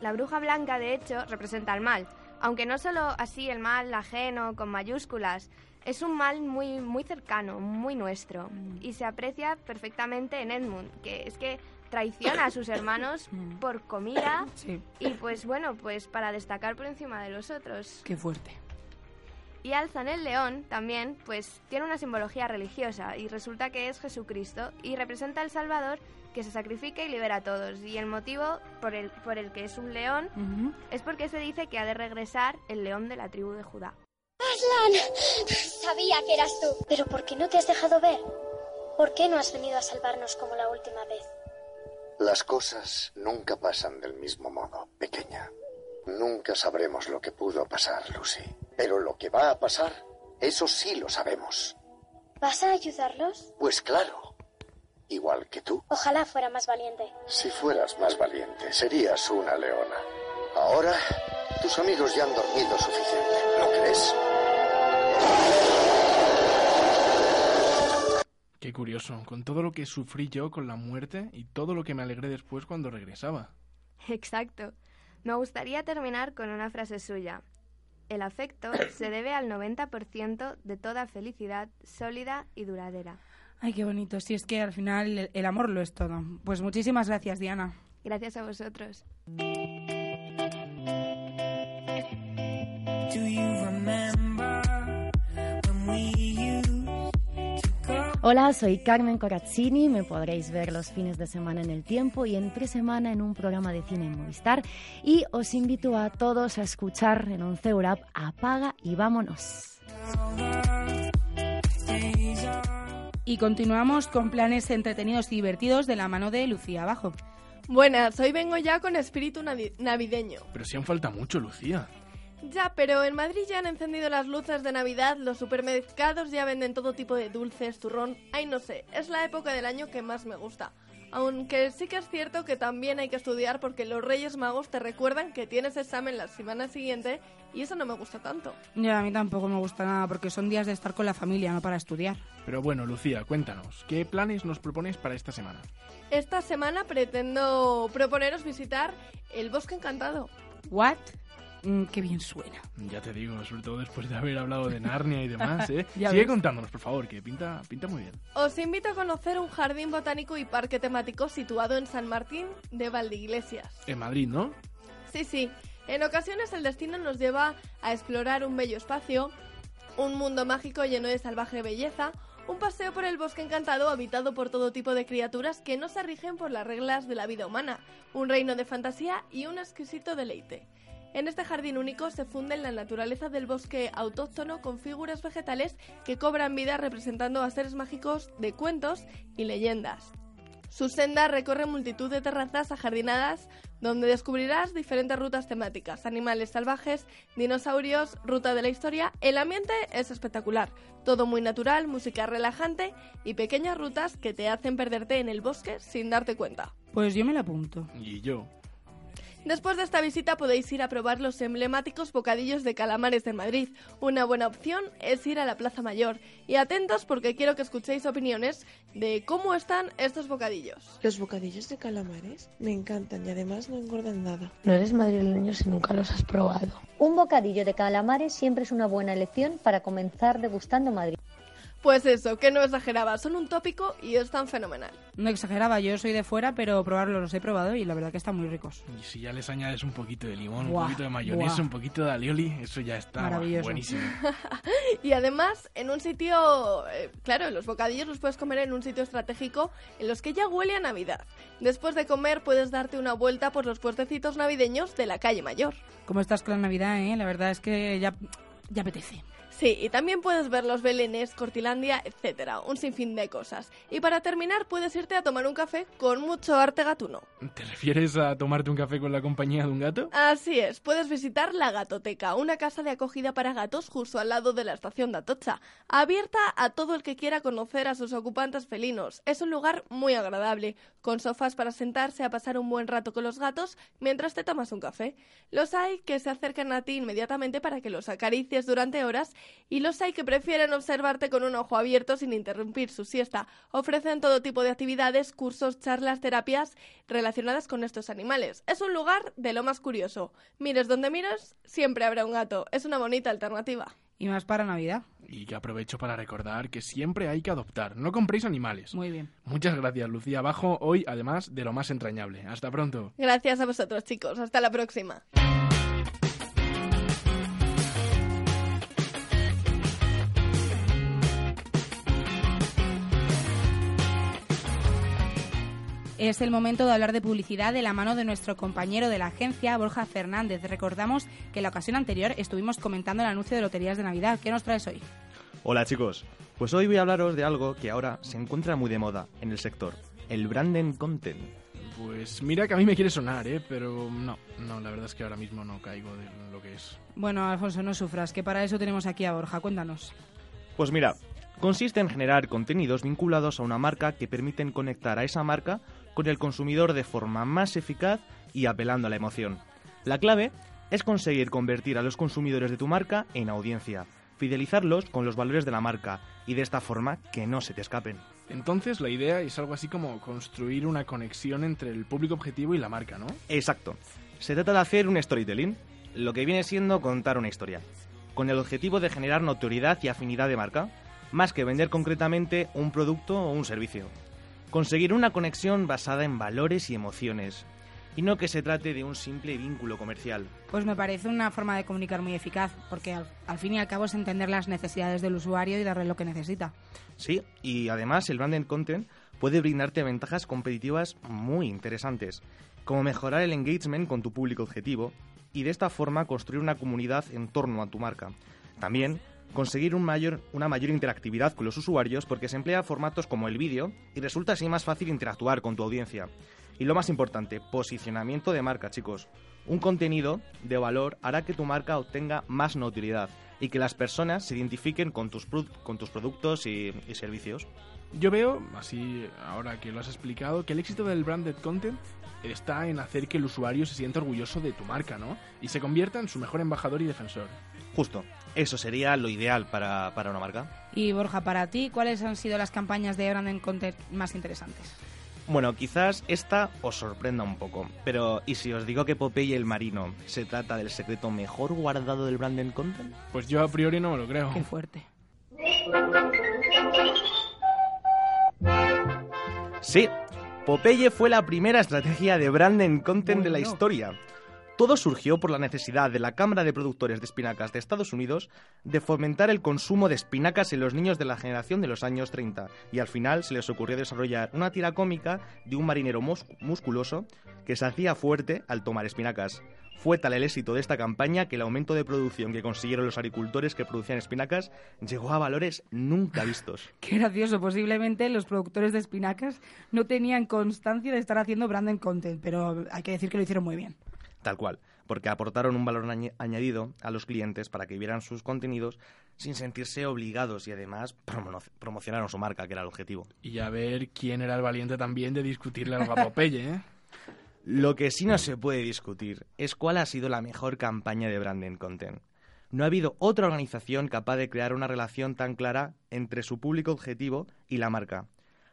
La bruja blanca, de hecho, representa al mal, Aunque no solo así el mal ajeno con mayúsculas, es un mal muy, muy cercano, muy nuestro. Y se aprecia perfectamente en Edmund, que es que traiciona a sus hermanos (coughs) por comida Sí, y pues bueno, pues para destacar por encima de los otros. qué fuerte. Y alzan el león también, pues tiene una simbología religiosa y resulta que es Jesucristo y representa al Salvador que se sacrifica y libera a todos. Y el motivo por el, por el que es un león es porque se dice que ha de regresar el león de la tribu de Judá. Aslan, sabía que eras tú. Pero ¿por qué no te has dejado ver? ¿Por qué no has venido a salvarnos como la última vez? Las cosas nunca pasan del mismo modo, pequeña. Nunca sabremos lo que pudo pasar, Lucy. Pero lo que va a pasar, eso sí lo sabemos. ¿Vas a ayudarlos? Pues claro, igual que tú. Ojalá fuera más valiente. Si fueras más valiente, serías una leona. Ahora, tus amigos ya han dormido suficiente, ¿no crees? Qué curioso, con todo lo que sufrí yo con la muerte y todo lo que me alegré después cuando regresaba. Exacto. Me gustaría terminar con una frase suya. El afecto (coughs) se debe al 90% de toda felicidad sólida y duradera. Ay, qué bonito. Si es que al final el, el amor lo es todo. Pues muchísimas gracias, Diana. Gracias a vosotros. Hola, soy Carmen Corazzini. Me podréis ver los fines de semana en El Tiempo y entre semana en un programa de cine en Movistar. Y os invito a todos a escuchar en Once Urap Apaga y vámonos. Y continuamos con planes entretenidos y divertidos de la mano de Lucía Abajo. Buenas, hoy vengo ya con espíritu navi- navideño. Pero si aún falta mucho, Lucía. Ya, pero en Madrid ya han encendido las luces de Navidad, los supermercados ya venden todo tipo de dulces, turrón. Ay, no sé, es la época del año que más me gusta. Aunque sí que es cierto que también hay que estudiar porque los Reyes Magos te recuerdan que tienes examen la semana siguiente y eso no me gusta tanto. Ya, a mí tampoco me gusta nada porque son días de estar con la familia, no para estudiar. Pero bueno, Lucía, cuéntanos, ¿qué planes nos propones para esta semana? Esta semana pretendo proponeros visitar el Bosque Encantado. ¿What? Mm, qué bien suena. Ya te digo, sobre todo después de haber hablado de Narnia y demás, ¿eh? (laughs) Ya Sigue ves. contándonos, por favor, que pinta, pinta muy bien. Os invito a conocer un jardín botánico y parque temático situado en San Martín de Valdeiglesias. En Madrid, ¿no? Sí, sí. En ocasiones el destino nos lleva a explorar un bello espacio, un mundo mágico lleno de salvaje belleza, un paseo por el bosque encantado habitado por todo tipo de criaturas que no se rigen por las reglas de la vida humana, un reino de fantasía y un exquisito deleite. En este jardín único se funden la naturaleza del bosque autóctono con figuras vegetales que cobran vida representando a seres mágicos de cuentos y leyendas. Su senda recorre multitud de terrazas ajardinadas donde descubrirás diferentes rutas temáticas, animales salvajes, dinosaurios, ruta de la historia. El ambiente es espectacular, todo muy natural, música relajante y pequeñas rutas que te hacen perderte en el bosque sin darte cuenta. Pues yo me la apunto. Y yo. Después de esta visita podéis ir a probar los emblemáticos bocadillos de calamares de Madrid. Una buena opción es ir a la Plaza Mayor. Y atentos porque quiero que escuchéis opiniones de cómo están estos bocadillos. Los bocadillos de calamares me encantan y además no engordan nada. No eres madrileño si nunca los has probado. Un bocadillo de calamares siempre es una buena elección para comenzar degustando Madrid. Pues eso, que no exageraba, son un tópico y están fenomenal. No exageraba, yo soy de fuera, pero probarlos los he probado y la verdad que están muy ricos. Y si ya les añades un poquito de limón, Buah, un poquito de mayonesa, buah. un poquito de alioli, eso ya está Maravilloso. buenísimo. (laughs) Y además, en un sitio, eh, claro, los bocadillos los puedes comer en un sitio estratégico en los que ya huele a Navidad. Después de comer puedes darte una vuelta por los puestecitos navideños de la calle Mayor. ¿Cómo estás con la Navidad, eh? La verdad es que ya, ya apetece. Sí, y también puedes ver los belenes, Cortilandia, etcétera, un sinfín de cosas. Y para terminar puedes irte a tomar un café con mucho arte gatuno. ¿Te refieres a tomarte un café con la compañía de un gato? Así es, puedes visitar la Gatoteca, una casa de acogida para gatos justo al lado de la estación de Atocha, abierta a todo el que quiera conocer a sus ocupantes felinos. Es un lugar muy agradable, con sofás para sentarse a pasar un buen rato con los gatos mientras te tomas un café. Los hay que se acercan a ti inmediatamente para que los acaricies durante horas y los hay que prefieren observarte con un ojo abierto sin interrumpir su siesta. Ofrecen todo tipo de actividades, cursos, charlas, terapias relacionadas con estos animales. Es un lugar de lo más curioso. Mires donde mires, siempre habrá un gato. Es una bonita alternativa. Y más para Navidad. Y que aprovecho para recordar que siempre hay que adoptar. No compréis animales. Muy bien. Muchas gracias, Lucía Bajo. Hoy, además, de lo más entrañable. Hasta pronto. Gracias a vosotros, chicos. Hasta la próxima. Es el momento de hablar de publicidad de la mano de nuestro compañero de la agencia, Borja Fernández. Recordamos que en la ocasión anterior estuvimos comentando el anuncio de loterías de Navidad. ¿Qué nos traes hoy? Hola chicos, pues hoy voy a hablaros de algo que ahora se encuentra muy de moda en el sector, el branded content. Pues mira que a mí me quiere sonar, ¿eh? Pero no, no, la verdad es que ahora mismo no caigo de lo que es. Bueno, Alfonso, no sufras, que para eso tenemos aquí a Borja. Cuéntanos. Pues mira, consiste en generar contenidos vinculados a una marca que permiten conectar a esa marca con el consumidor de forma más eficaz y apelando a la emoción. La clave es conseguir convertir a los consumidores de tu marca en audiencia, fidelizarlos con los valores de la marca y de esta forma que no se te escapen. Entonces la idea es algo así como construir una conexión entre el público objetivo y la marca, ¿no? Exacto. Se trata de hacer un storytelling, lo que viene siendo contar una historia, con el objetivo de generar notoriedad y afinidad de marca, más que vender concretamente un producto o un servicio. Conseguir una conexión basada en valores y emociones, y no que se trate de un simple vínculo comercial. Pues me parece una forma de comunicar muy eficaz, porque al, al, fin y al cabo es entender las necesidades del usuario y darle lo que necesita. Sí, y además el branded content puede brindarte ventajas competitivas muy interesantes, como mejorar el engagement con tu público objetivo y de esta forma construir una comunidad en torno a tu marca. También conseguir un mayor, una mayor interactividad con los usuarios porque se emplea formatos como el vídeo y resulta así más fácil interactuar con tu audiencia. Y lo más importante, posicionamiento de marca, chicos. Un contenido de valor hará que tu marca obtenga más notoriedad y que las personas se identifiquen con tus, con tus productos y, y servicios. Yo veo, así ahora que lo has explicado, que el éxito del branded content está en hacer que el usuario se sienta orgulloso de tu marca, ¿no? Y se convierta en su mejor embajador y defensor. Justo, eso sería lo ideal para, para una marca. Y Borja, para ti, ¿cuáles han sido las campañas de branded content más interesantes? Bueno, quizás esta os sorprenda un poco, pero ¿y si os digo que Popeye el Marino se trata del secreto mejor guardado del branded content? Pues yo a priori no me lo creo. Qué fuerte. Sí, Popeye fue la primera estrategia de branded content de la historia. Todo surgió por la necesidad de la Cámara de Productores de Espinacas de Estados Unidos de fomentar el consumo de espinacas en los niños de la generación de los años 30 y al final se les ocurrió desarrollar una tira cómica de un marinero mus musculoso que se hacía fuerte al tomar espinacas. Fue tal el éxito de esta campaña que el aumento de producción que consiguieron los agricultores que producían espinacas llegó a valores nunca vistos. (laughs) Qué gracioso, posiblemente los productores de espinacas no tenían constancia de estar haciendo branded content, pero hay que decir que lo hicieron muy bien. Tal cual, porque aportaron un valor añadido a los clientes para que vieran sus contenidos sin sentirse obligados y además promo promocionaron su marca, que era el objetivo. Y a ver quién era el valiente también de discutirle algo a Popeye, ¿eh? (laughs) Lo que sí no se puede discutir es cuál ha sido la mejor campaña de branding content. No ha habido otra organización capaz de crear una relación tan clara entre su público objetivo y la marca.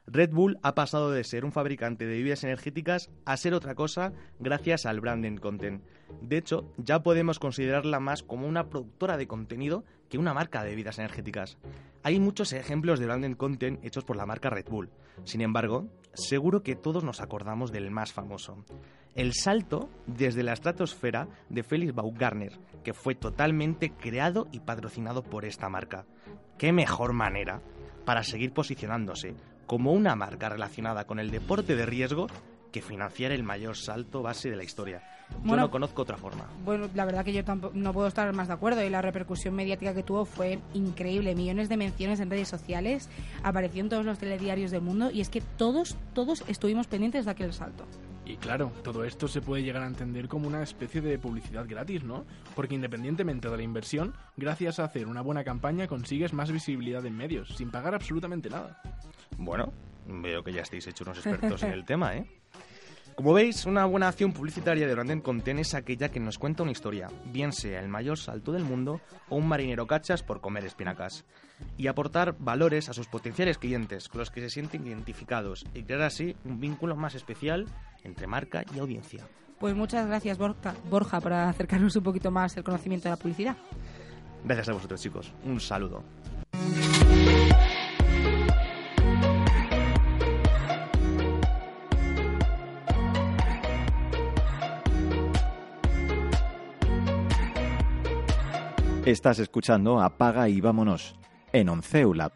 Red Bull ha pasado de ser un fabricante de bebidas energéticas a ser otra cosa gracias al branding content. De hecho, ya podemos considerarla más como una productora de contenido que una marca de bebidas energéticas. Hay muchos ejemplos de branding content hechos por la marca Red Bull. Sin embargo, seguro que todos nos acordamos del más famoso. El salto desde la estratosfera de Felix Baumgartner, que fue totalmente creado y patrocinado por esta marca. ¿Qué mejor manera para seguir posicionándose como una marca relacionada con el deporte de riesgo que financiar el mayor salto base de la historia. Yo Bueno, no conozco otra forma. Bueno, la verdad que yo tampoco, no puedo estar más de acuerdo y la repercusión mediática que tuvo fue increíble. Millones de menciones en redes sociales, apareció en todos los telediarios del mundo y es que todos, todos estuvimos pendientes de aquel salto. Y claro, todo esto se puede llegar a entender como una especie de publicidad gratis, ¿no? Porque independientemente de la inversión, gracias a hacer una buena campaña consigues más visibilidad en medios, sin pagar absolutamente nada. Bueno, veo que ya estáis hechos unos expertos en el (laughs) tema, ¿eh? Como veis, una buena acción publicitaria de Brandon Content es aquella que nos cuenta una historia, bien sea el mayor salto del mundo o un marinero cachas por comer espinacas, y aportar valores a sus potenciales clientes con los que se sienten identificados y crear así un vínculo más especial entre marca y audiencia. Pues muchas gracias, Borja, Borja, por acercarnos un poquito más el conocimiento de la publicidad. Gracias a vosotros, chicos. Un saludo. Estás escuchando Apaga y vámonos en Onceula.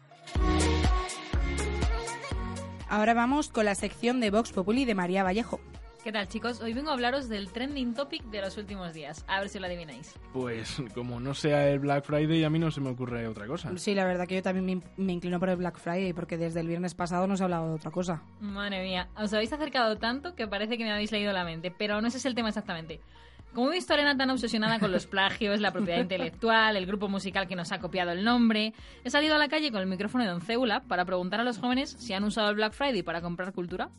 Ahora vamos con la sección de Vox Populi de María Vallejo. ¿Qué tal chicos? Hoy vengo a hablaros del trending topic de los últimos días. A ver si lo adivináis. Pues como no sea el Black Friday, a mí no se me ocurre otra cosa. Sí, la verdad que yo también me, me inclino por el Black Friday porque desde el viernes pasado no se ha hablado de otra cosa. Madre mía, os habéis acercado tanto que parece que me habéis leído la mente, pero no ese es el tema exactamente. Como he visto a Elena tan obsesionada con los plagios, la propiedad intelectual, el grupo musical que nos ha copiado el nombre, he salido a la calle con el micrófono de Don Ceula para preguntar a los jóvenes si han usado el Black Friday para comprar cultura.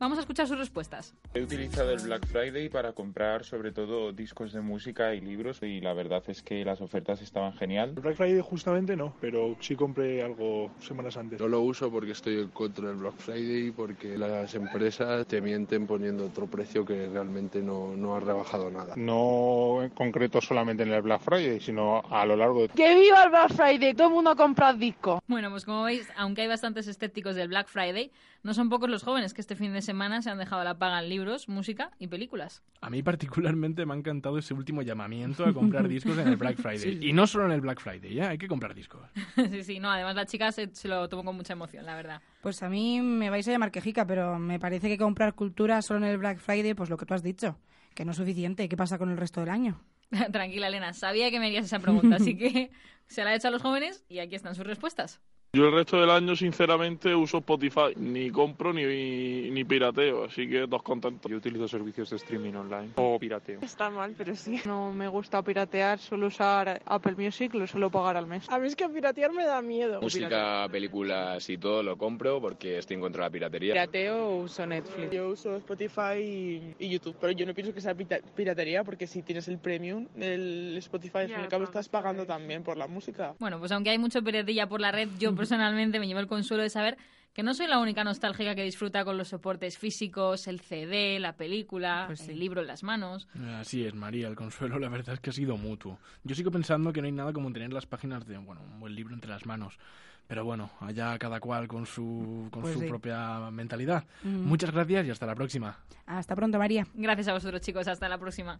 Vamos a escuchar sus respuestas. He utilizado el Black Friday para comprar sobre todo discos de música y libros y la verdad es que las ofertas estaban genial. El Black Friday justamente no, pero sí compré algo semanas antes. No lo uso porque estoy en contra del Black Friday porque las empresas te mienten poniendo otro precio que realmente no, no ha rebajado nada. No en concreto solamente en el Black Friday, sino a lo largo de... ¡Que viva el Black Friday! Todo el mundo a comprar discos. Bueno, pues como veis, aunque hay bastantes escépticos del Black Friday, no son pocos los jóvenes que este fin de semana se han dejado la paga en libros, música y películas. A mí particularmente me ha encantado ese último llamamiento a comprar (laughs) discos en el Black Friday. Y no solo en el Black Friday, ya hay que comprar discos. (laughs) sí, sí, no, además la chica se, se lo tomó con mucha emoción, la verdad. Pues a mí me vais a llamar quejica, pero me parece que comprar cultura solo en el Black Friday, pues lo que tú has dicho, que no es suficiente. ¿Qué pasa con el resto del año? (laughs) Tranquila, Elena, sabía que me harías esa pregunta, así que se la he hecho a los jóvenes y aquí están sus respuestas. Yo el resto del año, sinceramente, uso Spotify. Ni compro ni, ni pirateo, así que dos contentos. Yo utilizo servicios de streaming online o pirateo. Está mal, pero sí. No me gusta piratear, suelo usar Apple Music, lo suelo pagar al mes. A mí es que piratear me da miedo. Música, películas y todo lo compro porque estoy en contra de la piratería. Pirateo o uso Netflix. Yo uso Spotify y, y YouTube, pero yo no pienso que sea piratería porque si tienes el premium, el Spotify, al fin y al cabo estás pagando también por la música. Bueno, pues aunque hay mucho piratería por la red, yo (laughs) personalmente me llevo el consuelo de saber que no soy la única nostálgica que disfruta con los soportes físicos, el CD, la película, el libro en las manos. Así es, María, el consuelo la verdad es que ha sido mutuo. Yo sigo pensando que no hay nada como tener las páginas de, bueno, un buen libro entre las manos. Pero bueno, allá cada cual con su, con Pues su sí. propia mentalidad. Muchas gracias y hasta la próxima. Hasta pronto, María. Gracias a vosotros, chicos. Hasta la próxima.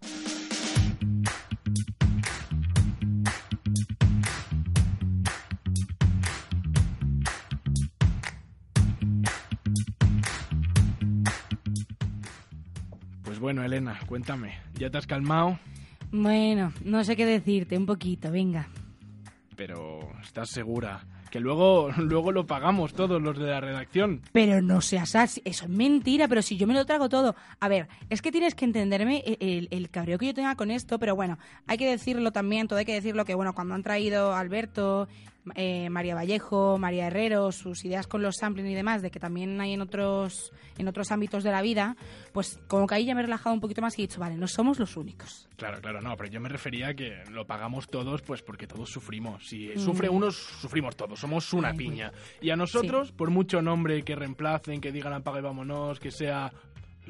Bueno, Elena, cuéntame, ¿ya te has calmado? Bueno, no sé qué decirte, un poquito, venga. Pero estás segura que luego, (laughs) luego lo pagamos todos los de la redacción. Pero no seas así, eso es mentira, pero si yo me lo trago todo. A ver, es que tienes que entenderme el, el- el cabreo que yo tenga con esto, pero bueno, hay que decirlo también, todo hay que decirlo que, bueno, cuando han traído a Alberto, eh, María Vallejo, María Herrero, sus ideas con los sampling y demás, de que también hay en otros, en otros ámbitos de la vida, pues como que ahí ya me he relajado un poquito más y he dicho, vale, no somos los únicos. Claro, claro, no, pero yo me refería a que lo pagamos todos, pues porque todos sufrimos. Si Mm. sufre uno, sufrimos todos, somos una piña. Y a nosotros, por mucho nombre que reemplacen, que digan apaga y vámonos, que sea...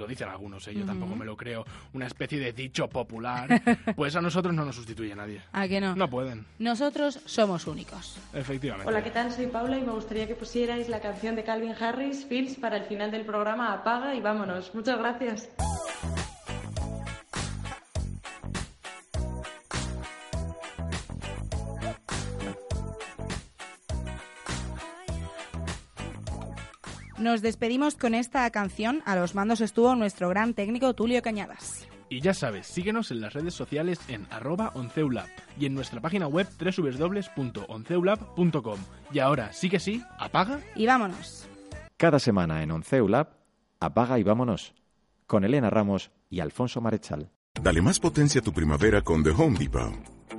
Lo dicen algunos, ¿eh? yo tampoco me lo creo. Una especie de dicho popular. (laughs) pues a nosotros no nos sustituye nadie. ¿A que no? No pueden, Nosotros somos únicos. efectivamente. Hola, ¿qué tal? Soy Paula y me gustaría que pusierais la canción de Calvin Harris, Fields, para el final del programa. Apaga y vámonos. Muchas gracias. Nos despedimos con esta canción. A los mandos estuvo nuestro gran técnico Tulio Cañadas. Y ya sabes, síguenos en las redes sociales en arroba onceulab y en nuestra página web www.onceulab.com. Y ahora, sí que sí, apaga Y vámonos. Cada semana en Onceulab, Apaga y vámonos, con Elena Ramos y Alfonso Marechal. Dale más potencia a tu primavera con The Home Depot.